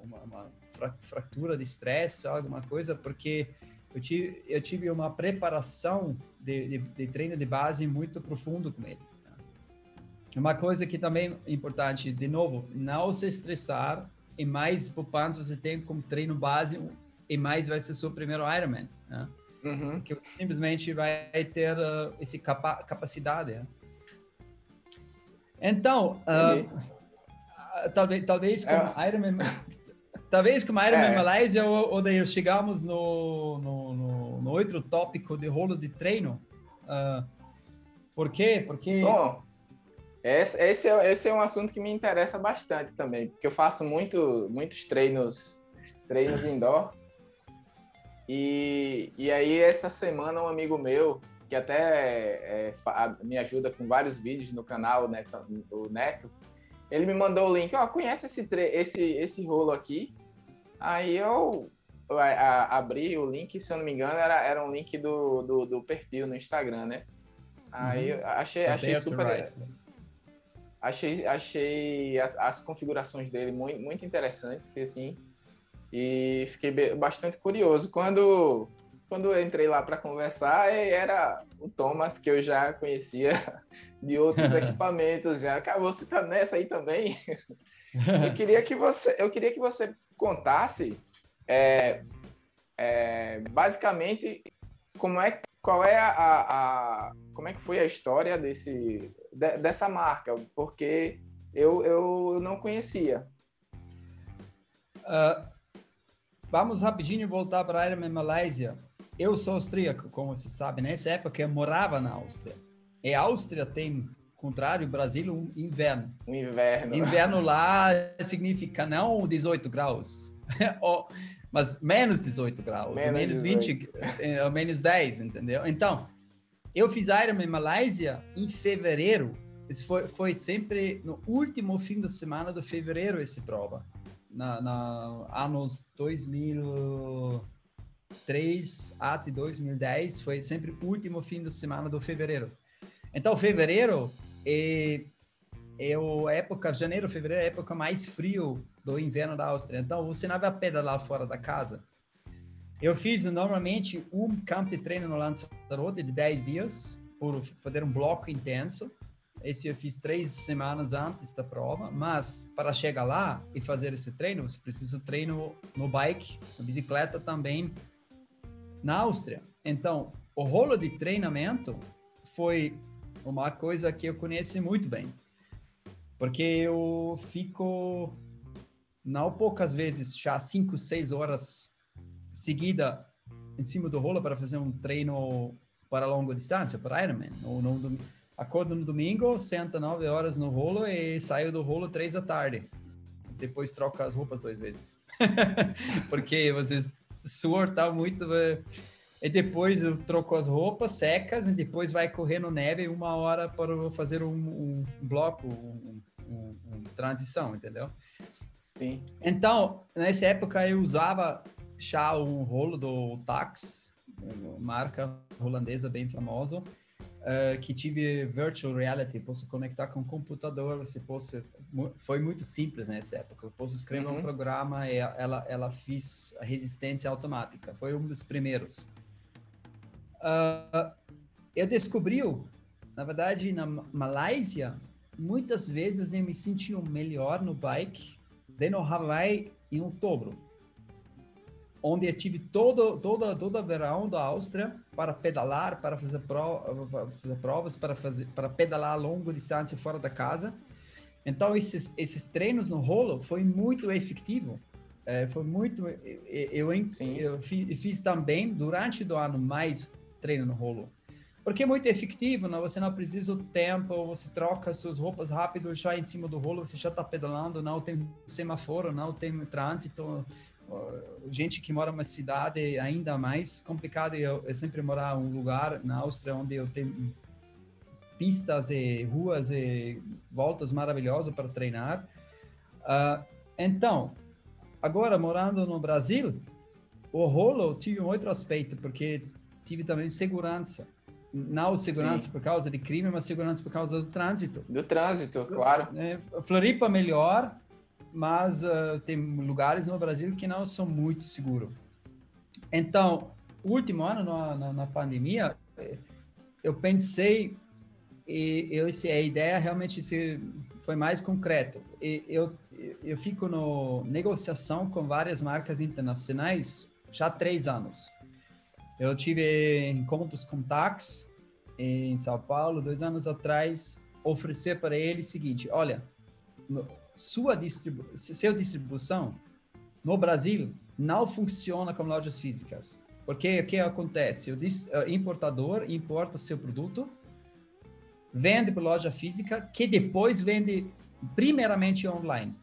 uma, uma fratura de estresse, alguma coisa, porque eu tive, eu tive uma preparação de, de, de treino de base muito profundo com ele. Tá? Uma coisa que também é importante, de novo, não se estressar e mais poupança você tem como treino base e mais vai ser seu primeiro Ironman, né? Uhum. Que você simplesmente vai ter uh, essa capa capacidade. Né? Então, uh, talvez, talvez com é. Ironman, talvez com Ironman é. Malásia, ou, ou daí chegamos no, no, no, no, outro tópico de rolo de treino. Uh, por quê? Porque... Bom, esse, esse, é, esse é um assunto que me interessa bastante também, porque eu faço muito, muitos treinos, treinos indoor. E, e aí, essa semana, um amigo meu, que até é, me ajuda com vários vídeos no canal, né, o Neto, ele me mandou o link, ó, oh, conhece esse, esse, esse rolo aqui? Aí eu a, a, abri o link, se eu não me engano, era, era um link do, do, do perfil no Instagram, né? Aí uhum. achei, achei super... Right. Achei, achei as, as configurações dele muito, muito interessantes, assim, e fiquei bastante curioso. Quando quando eu entrei lá para conversar, era o Thomas, que eu já conhecia de outros equipamentos, já. Cara, você tá nessa aí também? eu queria que você, eu queria que você contasse é, é, basicamente como é, qual é a, a, como é que foi a história desse, de, dessa marca, porque eu, eu não conhecia. Uh, vamos rapidinho voltar para a Ironman Malásia. Eu sou austríaco, como você sabe. Nessa época eu morava na Áustria. E a Áustria tem contrário, Brasil, um inverno. Um inverno. Inverno lá significa não 18 graus, mas menos 18 graus, menos, menos 20, eh, menos 10, entendeu? Então, eu fiz Ironman Malásia em fevereiro. Isso foi, foi sempre no último fim da semana de fevereiro essa prova. Na, na anos 2003 até 2010 foi sempre o último fim de semana do fevereiro. Então, fevereiro é, é a época, janeiro, fevereiro, é a época mais frio do inverno da Áustria. Então, você não vai pedalar fora da casa. Eu fiz normalmente um campo de treino no Lanzarote de 10 dias, por fazer um bloco intenso. Esse eu fiz três semanas antes da prova, mas para chegar lá e fazer esse treino, você precisa treino no bike, na bicicleta também, na Áustria. Então, o rolo de treinamento foi uma coisa que eu conheço muito bem, porque eu fico, não poucas vezes, já 5, 6 horas seguida em cima do rolo para fazer um treino para longa distância, para Ironman. No, no, acordo no domingo, senta 9 horas no rolo e saio do rolo 3 da tarde. Depois troca as roupas duas vezes. Porque você suor tá muito... E depois eu troco as roupas secas e depois vai correr no neve uma hora para fazer um, um bloco, um, um, um, transição, entendeu? Sim. Então, nessa época eu usava já um rolo do Tax, marca holandesa bem famosa, uh, que tive virtual reality, posso conectar com o computador, você posso, foi muito simples nessa época, eu posso escrever uhum. um programa e ela, ela fez a resistência automática, foi um dos primeiros. Uh, eu descobri, na verdade, na Malásia, muitas vezes eu me senti melhor no bike de no Hawaii em outubro onde eu tive todo, todo o verão da Áustria para pedalar, para fazer, pro, para fazer provas, para, fazer, para pedalar a longa distância fora da casa. Então, esses, esses treinos no rolo foi muito efetivo. É, foi muito... Eu, eu, eu fiz, fiz, também, durante o ano, mais treino no rolo. Porque é muito efetivo, não? você não precisa o tempo, você troca suas roupas rápido, já em cima do rolo, você já está pedalando, não tem semáforo, não tem trânsito, gente que mora numa cidade ainda mais complicada. Eu, eu sempre morar um lugar na Áustria onde eu tenho pistas e ruas e voltas maravilhosas para treinar. Uh, então, agora morando no Brasil, o rolo tive um outro aspecto porque tive também segurança. Não segurança Sim. por causa de crime, mas segurança por causa do trânsito. Do trânsito, claro. É, Floripa melhor, mas uh, tem lugares no Brasil que não são muito seguros. Então, último ano na, na, na pandemia, eu pensei e eu, a ideia realmente se, foi mais concreto. E eu eu fico no negociação com várias marcas internacionais já há três anos. Eu tive encontros com Tax em São Paulo dois anos atrás, oferecer para ele o seguinte: olha, sua distribu seu distribuição no Brasil não funciona como lojas físicas. Porque o que acontece? O importador importa seu produto, vende para loja física, que depois vende primeiramente online.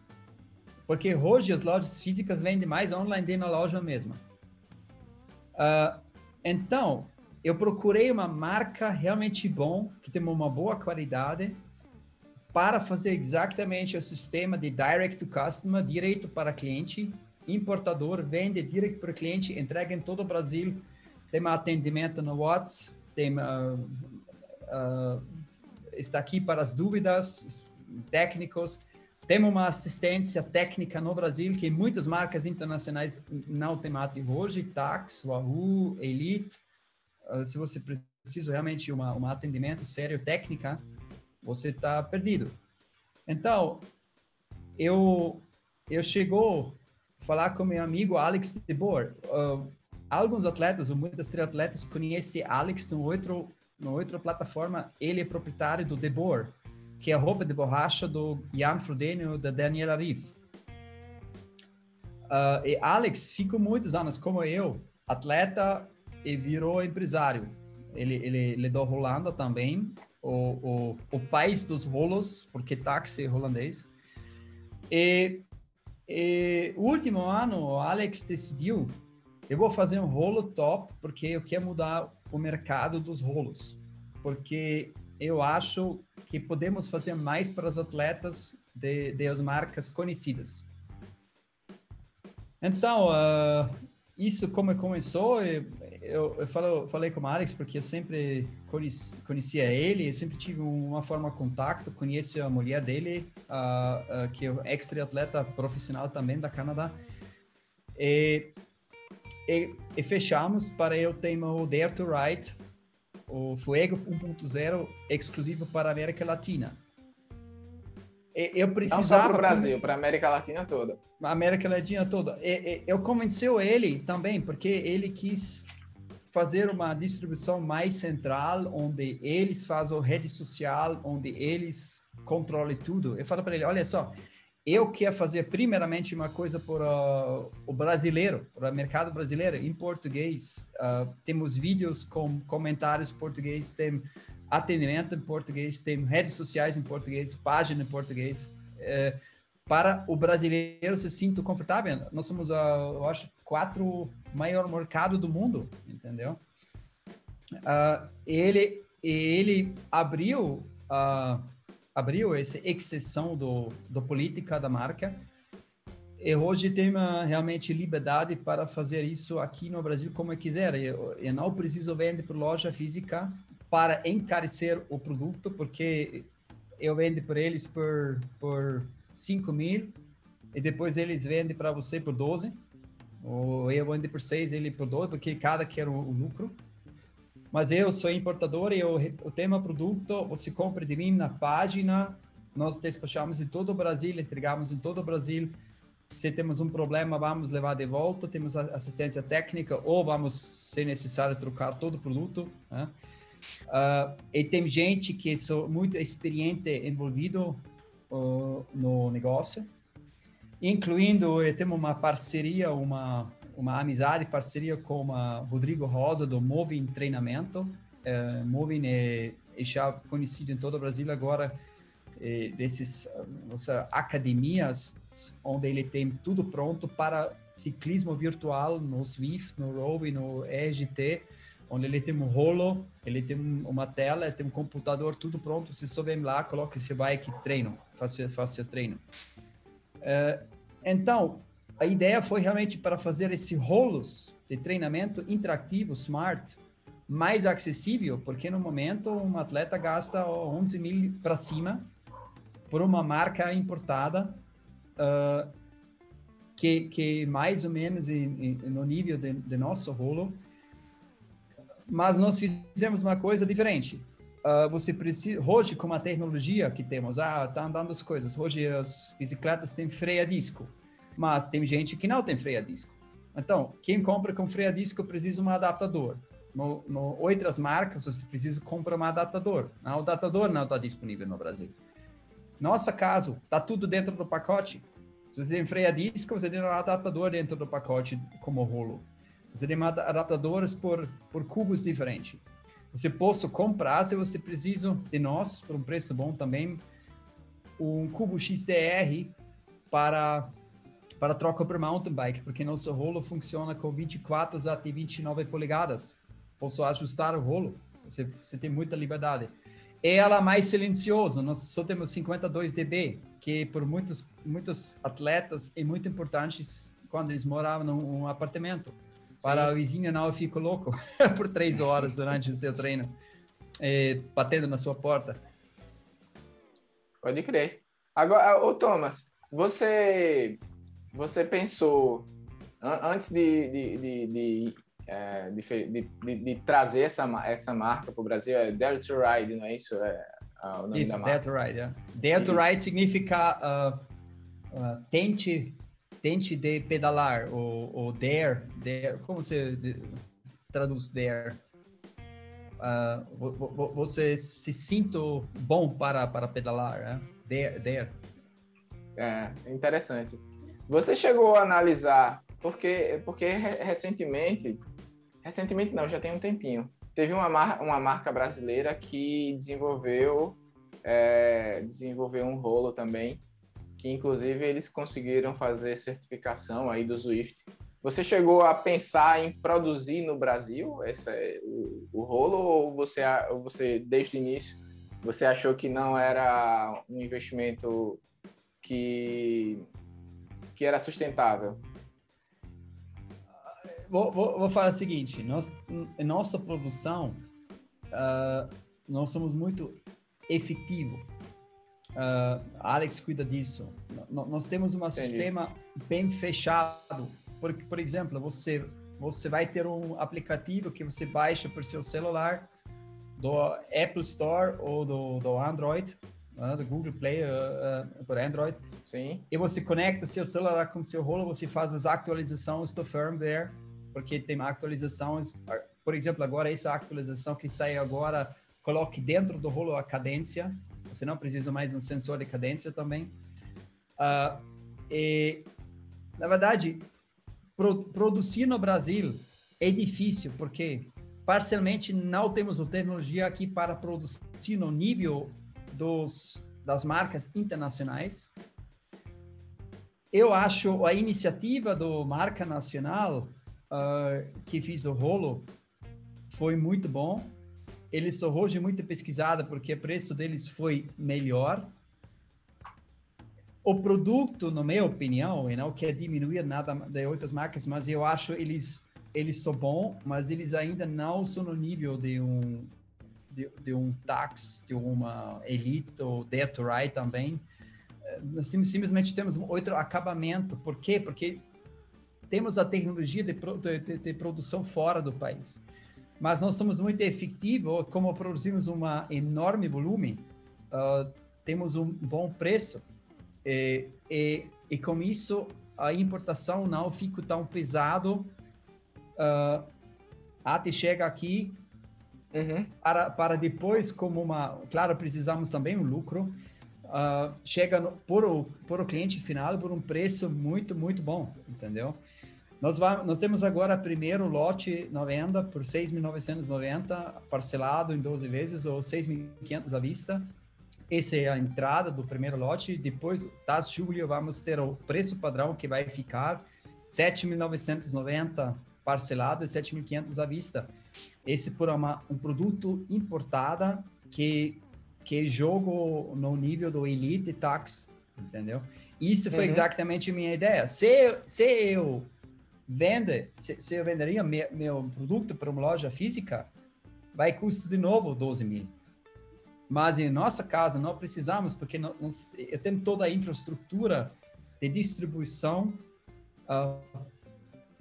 Porque hoje as lojas físicas vendem mais online do que na loja mesma. Uh, então, eu procurei uma marca realmente bom, que tem uma boa qualidade, para fazer exatamente o sistema de direct to customer, direto para cliente, importador vende direto para cliente, entrega em todo o Brasil, tem atendimento no WhatsApp, tem uh, uh, está aqui para as dúvidas técnicos, temos uma assistência técnica no Brasil que muitas marcas internacionais não têm hoje, Tax, Wahoo, Elite. Uh, se você precisa realmente uma um atendimento sério técnica, você está perdido. Então, eu eu chegou a falar com meu amigo Alex de Boer. Uh, alguns atletas, ou muitos triatletas, conhecem Alex no outro, no outra plataforma. Ele é proprietário do De Boer, que é a roupa de borracha do Jan Frodeno da Daniela Riff. Uh, e Alex ficou muitos anos, como eu, atleta e virou empresário. Ele, ele lidou Holanda também, o, o, o país dos rolos, porque táxi é holandês. E, e último ano, o Alex decidiu, eu vou fazer um rolo top, porque eu quero mudar o mercado dos rolos. Porque eu acho que podemos fazer mais para os atletas de, de as marcas conhecidas. Então, uh, isso como começou, eu, eu, eu falo, falei com o Alex porque eu sempre conheci, conhecia ele, sempre tive uma forma de contato, conheci a mulher dele, uh, uh, que é ex-atleta profissional também da Canadá. E, e, e, fechamos para eu ter o Dare to Ride, o Fuego 1.0 exclusivo para a América Latina. Eu precisava. Não só para o Brasil, para a América Latina toda. A América Latina toda. Eu convenceu ele também, porque ele quis fazer uma distribuição mais central, onde eles fazem rede social, onde eles controlam tudo. Eu falo para ele: olha só, eu quero fazer primeiramente uma coisa para uh, o brasileiro, para o mercado brasileiro, em português. Uh, temos vídeos com comentários em português, tem atendimento em português, tem redes sociais em português, página em português. É, para o brasileiro se sinta confortável. Nós somos, uh, eu acho, quatro maior mercado do mundo, entendeu? Uh, ele ele abriu uh, abriu essa exceção do, do política da marca e hoje tem uma, realmente liberdade para fazer isso aqui no Brasil como quiser. Eu, eu não preciso vender por loja física para encarecer o produto, porque eu vendo para eles por, por 5 mil e depois eles vendem para você por 12, ou eu vendo por 6, ele por 12, porque cada quer o, o lucro. Mas eu sou importador e eu, tenho um produto, você compra de mim na página, nós despachamos em todo o Brasil, entregamos em todo o Brasil. Se temos um problema, vamos levar de volta, temos assistência técnica ou vamos, se necessário, trocar todo o produto. Né? Uh, e tem gente que é muito experiente envolvido no negócio, incluindo temos uma parceria, uma uma amizade, parceria com a Rodrigo Rosa do Moving Treinamento. Uh, Moving é, é, já conhecido em todo o Brasil agora é, desses nossa, academias onde ele tem tudo pronto para ciclismo virtual no Swift, no Rove, no EGT onde ele tem um rolo, ele tem uma tela, tem um computador, tudo pronto. Você vem lá, coloca esse bike, treino, faz, faz seu treino. Uh, então, a ideia foi realmente para fazer esse rolos de treinamento interativo, smart, mais acessível, porque no momento um atleta gasta 11 mil para cima por uma marca importada uh, que, que mais ou menos em, em, no nível de, de nosso rolo mas nós fizemos uma coisa diferente. Uh, você precisa hoje com a tecnologia que temos, ah, tá andando as coisas. Hoje as bicicletas têm freio a disco, mas tem gente que não tem freio a disco. Então, quem compra com freio a disco precisa de um adaptador. No, no outras marcas você precisa comprar um adaptador. O adaptador não está disponível no Brasil. Nosso caso, tá tudo dentro do pacote. Se você tem freio a disco, você tem um adaptador dentro do pacote como rolo. Você tem adaptadores por, por cubos diferentes. Você pode comprar, se você precisa de nós, por um preço bom também, um cubo XDR para, para troca por mountain bike, porque nosso rolo funciona com 24 até 29 polegadas. Posso ajustar o rolo, você, você tem muita liberdade. Ela é mais silenciosa, nós só temos 52 dB, que por muitos, muitos atletas é muito importante quando eles moravam num apartamento para o vizinho não fico louco por três horas durante o seu treino, é, batendo na sua porta. Pode crer. Agora, ô Thomas, você você pensou antes de, de, de, de, é, de, de trazer essa, essa marca para o Brasil, é Dare to Ride, não é isso? É, o nome isso, da marca. Dare to Ride. Yeah. Dare to Ride significa uh, uh, tente tente de pedalar, ou, ou dare, dare, como você traduz dare? Uh, você se sinta bom para, para pedalar, né? Dare, dare. É, interessante. Você chegou a analisar, porque, porque recentemente, recentemente não, já tem um tempinho, teve uma, mar uma marca brasileira que desenvolveu, é, desenvolveu um rolo também, que inclusive eles conseguiram fazer certificação aí do Swift. Você chegou a pensar em produzir no Brasil esse, o, o rolo ou você, você, desde o início, você achou que não era um investimento que, que era sustentável? Vou, vou, vou falar o seguinte: nós, nossa produção, uh, nós somos muito efetivo. Uh, Alex cuida disso. N nós temos um sistema bem fechado. Por, por exemplo, você você vai ter um aplicativo que você baixa para seu celular do Apple Store ou do, do Android, uh, do Google Play uh, uh, por Android. Sim. E você conecta seu celular com seu rolo, você faz as atualizações do firmware, porque tem atualizações, por exemplo, agora essa atualização que sai agora, coloque dentro do rolo a cadência, você não precisa mais um sensor de cadência também. Uh, e, na verdade, pro, produzir no Brasil é difícil, porque parcialmente não temos tecnologia aqui para produzir no nível dos, das marcas internacionais. Eu acho a iniciativa do marca nacional uh, que fiz o rolo foi muito bom. Eles são hoje muito pesquisada porque o preço deles foi melhor. O produto, na minha opinião, e não quer diminuir nada de outras marcas, mas eu acho eles eles são bons, mas eles ainda não são no nível de um de, de um tax, de uma elite, do Dare to Ride também. Nós temos, simplesmente temos outro acabamento. Por quê? Porque temos a tecnologia de, de, de produção fora do país. Mas nós somos muito efetivos, como produzimos um enorme volume, uh, temos um bom preço. E, e, e, com isso, a importação não fica tão pesado uh, até chega aqui uhum. para, para depois, como uma... Claro, precisamos também um lucro. Uh, chega no, por, o, por o cliente final por um preço muito, muito bom, entendeu? Nós, vamos, nós temos agora primeiro lote na venda por 6.990, parcelado em 12 vezes ou 6.500 à vista. Essa é a entrada do primeiro lote. Depois, das julho, vamos ter o preço padrão que vai ficar 7.990 parcelado e 7.500 à vista. Esse por uma, um produto importada que que jogo no nível do Elite Tax, entendeu? Isso foi uhum. exatamente a minha ideia. Se, se eu vende, se, se eu venderia meu, meu produto para uma loja física, vai custo de novo 12 mil. Mas em nossa casa não precisamos, porque nós, eu tenho toda a infraestrutura de distribuição uh,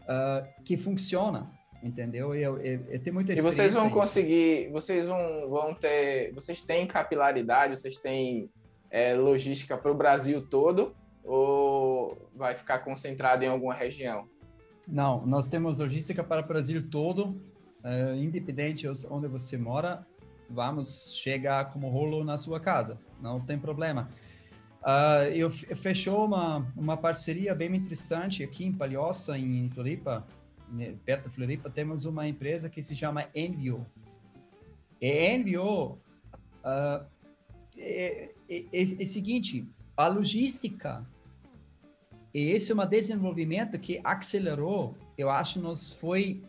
uh, que funciona, entendeu? Eu, eu, eu tenho muita experiência. E vocês vão conseguir, vocês vão, vão ter, vocês têm capilaridade, vocês têm é, logística para o Brasil todo ou vai ficar concentrado em alguma região? Não, nós temos logística para o Brasil todo, uh, independente de onde você mora, vamos chegar como rolo na sua casa, não tem problema. Uh, eu fechou uma, uma parceria bem interessante aqui em Palhoça, em Floripa, né, perto de Floripa, temos uma empresa que se chama Envio. E Envio uh, é, é, é, é seguinte, a logística e esse é um desenvolvimento que acelerou, eu acho, nos foi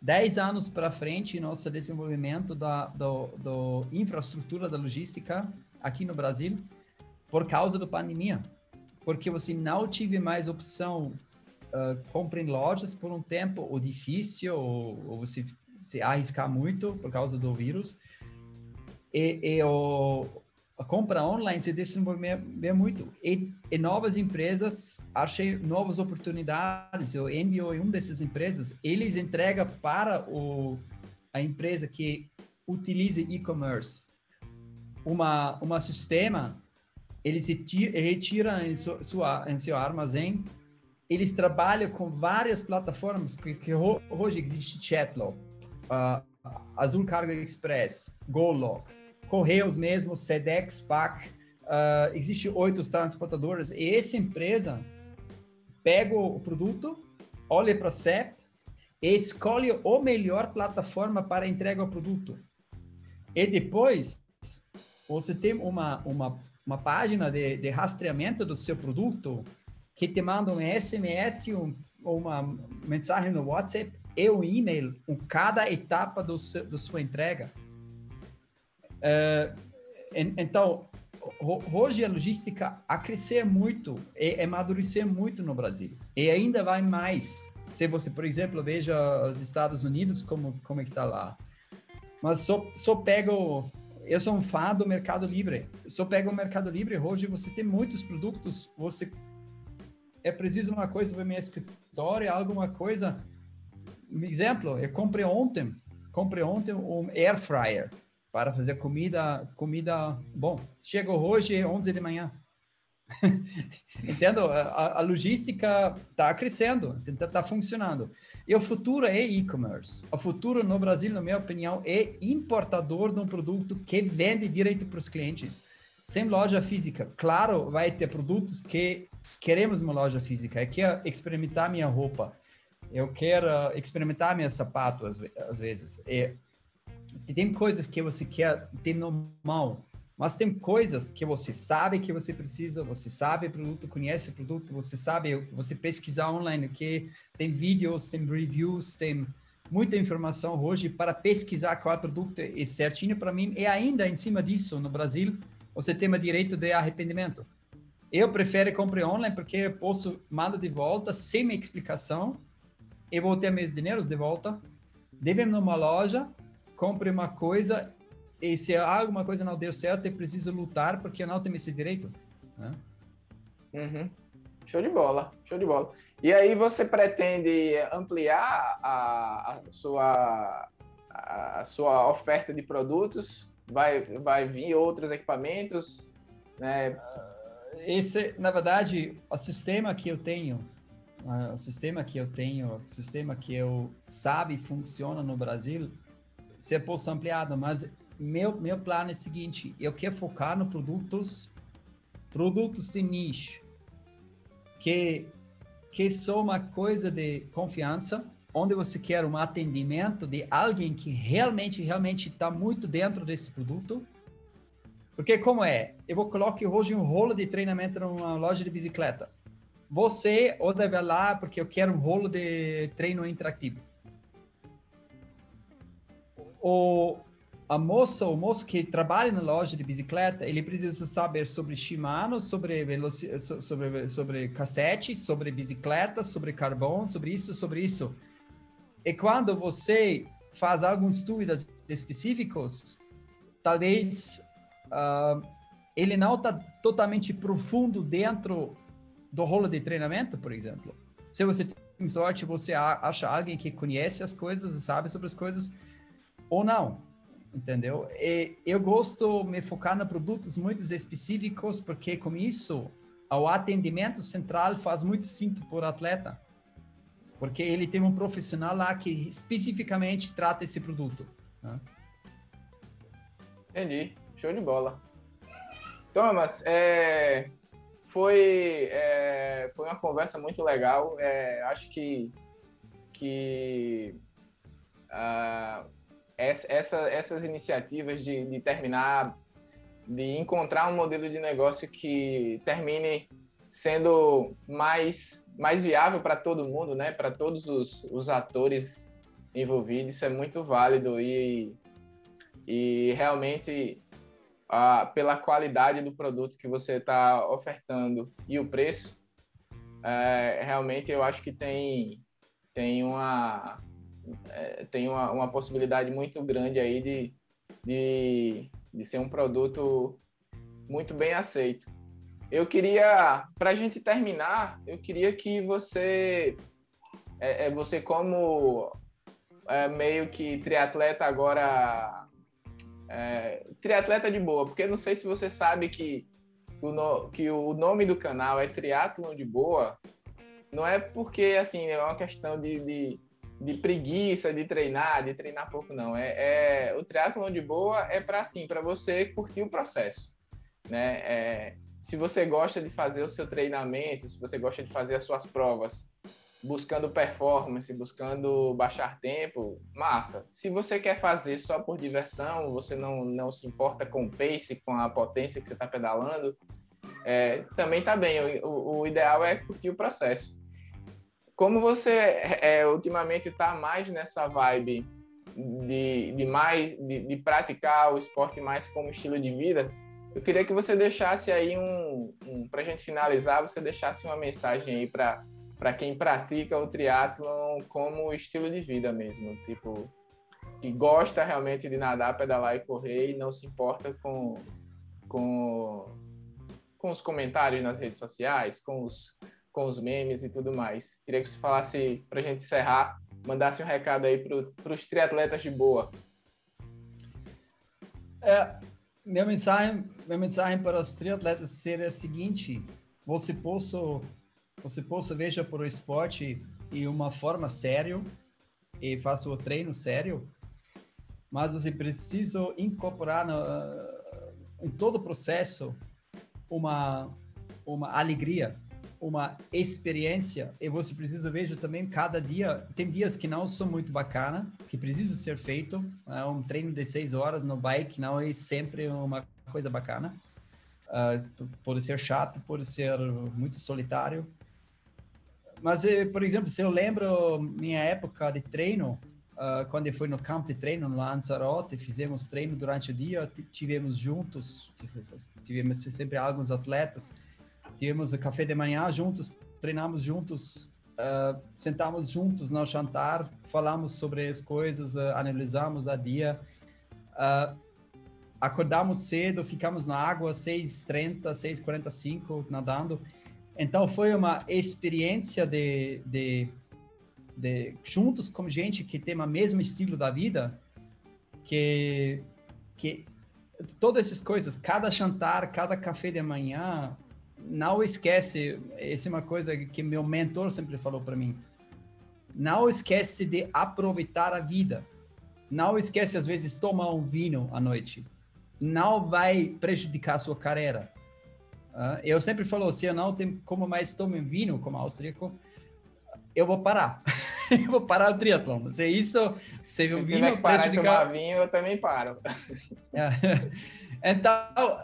10 anos para frente nosso desenvolvimento da do, do infraestrutura da logística aqui no Brasil por causa da pandemia. Porque você não tive mais opção uh, comprar em lojas por um tempo, ou difícil, ou, ou você se arriscar muito por causa do vírus. E, e o, a compra online se desenvolveu muito. E, e, novas empresas, achei novas oportunidades. O NBO é uma dessas empresas. Eles entregam para o, a empresa que utiliza e-commerce uma uma sistema. Eles retiram em, sua, em seu armazém. Eles trabalham com várias plataformas, porque hoje existe Chatlock, uh, Azul Cargo Express, GoLock, Correios mesmo, Sedex, PAC, uh, existe oito transportadoras e essa empresa pega o produto, olha para a CEP escolhe a melhor plataforma para entrega ao produto. E depois, você tem uma, uma, uma página de, de rastreamento do seu produto que te manda um SMS um, ou uma mensagem no WhatsApp e um e-mail com cada etapa do seu, da sua entrega. Uh, então, hoje a logística a crescer muito e amadurecer muito no Brasil. E ainda vai mais. Se você, por exemplo, veja os Estados Unidos, como, como é que está lá. Mas só, só pego... Eu sou um fã do Mercado Livre. Só pego o Mercado Livre, hoje você tem muitos produtos, você... É preciso uma coisa para meu escritório, alguma coisa... Um exemplo, eu comprei ontem, comprei ontem um air fryer para fazer comida, comida bom. Chega hoje 11 de manhã. Entendo? A, a logística está crescendo, está tá funcionando. E o futuro é e-commerce. O futuro no Brasil, na minha opinião, é importador de um produto que vende direito para os clientes. Sem loja física. Claro, vai ter produtos que queremos uma loja física. Eu quero experimentar minha roupa. Eu quero experimentar meu sapato, às, às vezes. E tem coisas que você quer ter normal, mas tem coisas que você sabe que você precisa, você sabe o produto, conhece o produto, você sabe, você pesquisar online, que tem vídeos, tem reviews, tem muita informação hoje para pesquisar qual produto é certinho para mim. E ainda em cima disso, no Brasil, você tem o direito de arrependimento. Eu prefiro comprar online porque eu posso mandar de volta sem explicação e vou ter meus dinheiros de volta. Devemos numa loja compre uma coisa e se alguma coisa não deu certo, eu preciso lutar porque eu não tenho esse direito. Né? Uhum. Show de bola, show de bola. E aí você pretende ampliar a, a sua, a, a sua oferta de produtos? Vai, vai vir outros equipamentos? Né? Esse, na verdade, o sistema que eu tenho, o sistema que eu tenho, o sistema que eu sabe funciona no Brasil, ser posto ampliado, mas meu, meu plano é o seguinte, eu quero focar no produtos, produtos de nicho, que, que são uma coisa de confiança, onde você quer um atendimento de alguém que realmente, realmente está muito dentro desse produto, porque como é? Eu vou colocar hoje um rolo de treinamento numa loja de bicicleta. Você ou deve lá porque eu quero um rolo de treino interativo o a moça, o moço que trabalha na loja de bicicleta, ele precisa saber sobre Shimano, sobre sobre sobre cassete, sobre bicicleta, sobre carbono, sobre isso, sobre isso. E quando você faz alguns dúvidas específicos, talvez uh, ele não está totalmente profundo dentro do rolo de treinamento, por exemplo. Se você tem sorte, você acha alguém que conhece as coisas, sabe sobre as coisas, ou não, entendeu? E eu gosto me focar em produtos muito específicos, porque com isso o atendimento central faz muito sentido por atleta, porque ele tem um profissional lá que especificamente trata esse produto. Né? Entendi, show de bola. Thomas, é, foi, é, foi uma conversa muito legal. É, acho que, que uh, essa, essas iniciativas de, de terminar, de encontrar um modelo de negócio que termine sendo mais, mais viável para todo mundo, né? para todos os, os atores envolvidos, isso é muito válido e, e realmente pela qualidade do produto que você está ofertando e o preço, é, realmente eu acho que tem, tem uma, é, tem uma, uma possibilidade muito grande aí de, de, de ser um produto muito bem aceito. Eu queria, para a gente terminar, eu queria que você, é, é você como é, meio que triatleta agora, é, triatleta de boa, porque não sei se você sabe que o, no, que o nome do canal é Triatlon de Boa, não é porque, assim, é uma questão de, de de preguiça de treinar, de treinar pouco, não. É, é o triatlon de boa é para assim, para você curtir o processo, né? É, se você gosta de fazer o seu treinamento, se você gosta de fazer as suas provas buscando performance, buscando baixar tempo, massa. Se você quer fazer só por diversão, você não, não se importa com o pace, com a potência que você está pedalando, é, também tá bem. O, o, ideal é curtir o processo. Como você é, ultimamente está mais nessa vibe de, de mais de, de, praticar o esporte mais como estilo de vida, eu queria que você deixasse aí um, um para a gente finalizar, você deixasse uma mensagem aí para para quem pratica o triatlon como estilo de vida mesmo, tipo que gosta realmente de nadar, pedalar e correr e não se importa com com com os comentários nas redes sociais, com os com os memes e tudo mais. Queria que você falasse para a gente encerrar, mandasse um recado aí para os triatletas de boa. É, minha mensagem, minha mensagem para os triatletas seria a seguinte: você possa você possa veja por o esporte e uma forma sério e faça o treino sério, mas você precisa incorporar no, em todo o processo uma uma alegria, uma experiência e você precisa veja também cada dia tem dias que não são muito bacana que precisa ser feito é um treino de seis horas no bike não é sempre uma coisa bacana. Uh, pode ser chato pode ser muito solitário. Mas, eh, por exemplo, se eu lembro minha época de treino, uh, quando eu fui no campo de treino no Lanzarote, fizemos treino durante o dia, tivemos juntos, tivemos sempre alguns atletas, tivemos o café de manhã juntos, treinamos juntos, uh, sentamos juntos no jantar, falamos sobre as coisas, uh, analisamos a dia, uh, acordamos cedo, ficamos na água 6h30, 6h45 nadando, então foi uma experiência de, de, de juntos com gente que tem o mesmo estilo da vida, que que todas essas coisas, cada jantar, cada café de manhã, não esquece, essa é uma coisa que meu mentor sempre falou para mim. Não esquece de aproveitar a vida. Não esquece às vezes tomar um vinho à noite. Não vai prejudicar a sua carreira. Uh, eu sempre falo, se eu não tenho como mais tomar vinho como austríaco, eu vou parar. eu vou parar o triatlon. Se isso, se, se o vinho prejudicar... tomar vinho, eu também paro. É. então,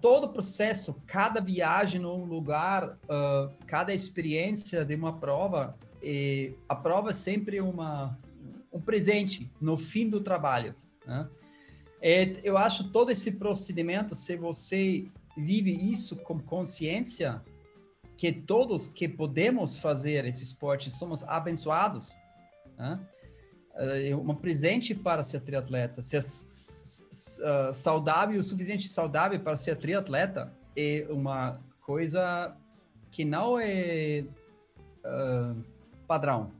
todo o processo, cada viagem num lugar, uh, cada experiência de uma prova, e a prova é sempre uma, um presente no fim do trabalho. Né? E eu acho todo esse procedimento, se você vive isso com consciência que todos que podemos fazer esse esporte somos abençoados, né? É um presente para ser triatleta, ser uh, saudável, o suficiente saudável para ser triatleta é uma coisa que não é uh, padrão,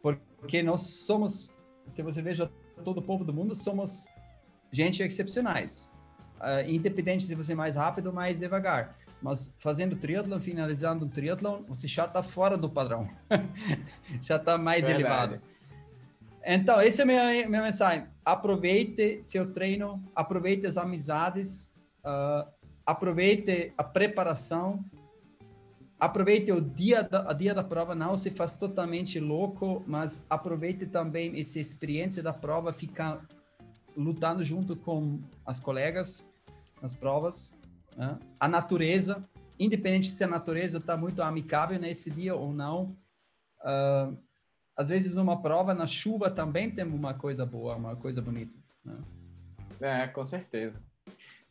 porque nós somos, se você veja todo o povo do mundo, somos gente excepcionais uh, independente se você é mais rápido ou mais devagar. Mas fazendo triatlon, finalizando o triatlon, você já está fora do padrão. já está mais Verdade. elevado. Então, essa é a minha, minha mensagem. Aproveite seu treino, aproveite as amizades, uh, aproveite a preparação, aproveite o dia da, dia da prova, não se faz totalmente louco, mas aproveite também essa experiência da prova, ficar lutando junto com as colegas nas provas. Né? A natureza, independente se a natureza está muito amigável nesse dia ou não. Uh, às vezes uma prova na chuva também tem uma coisa boa, uma coisa bonita. Né? É, com certeza.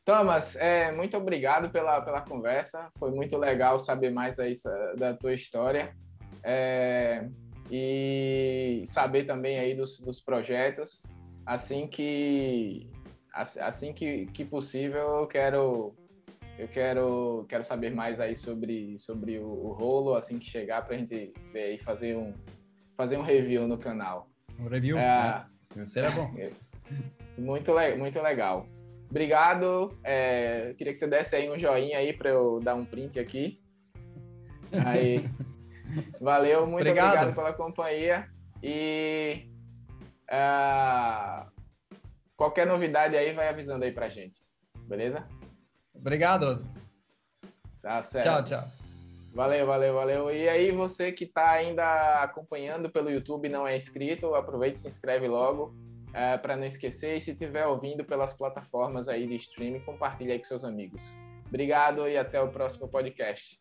Thomas, é, muito obrigado pela, pela conversa. Foi muito legal saber mais aí da tua história. É, e saber também aí dos, dos projetos assim que assim que, que possível eu quero eu quero quero saber mais aí sobre sobre o, o rolo assim que chegar para a gente ver e fazer um fazer um review no canal um review é, né? será bom muito muito legal obrigado é, queria que você desse aí um joinha aí para eu dar um print aqui aí valeu muito obrigado. obrigado pela companhia e Uh, qualquer novidade aí, vai avisando aí pra gente. Beleza? Obrigado. Tá certo. Tchau, tchau. Valeu, valeu, valeu. E aí, você que está ainda acompanhando pelo YouTube não é inscrito, aproveite e se inscreve logo é, para não esquecer. E se estiver ouvindo pelas plataformas aí de streaming, compartilhe aí com seus amigos. Obrigado e até o próximo podcast.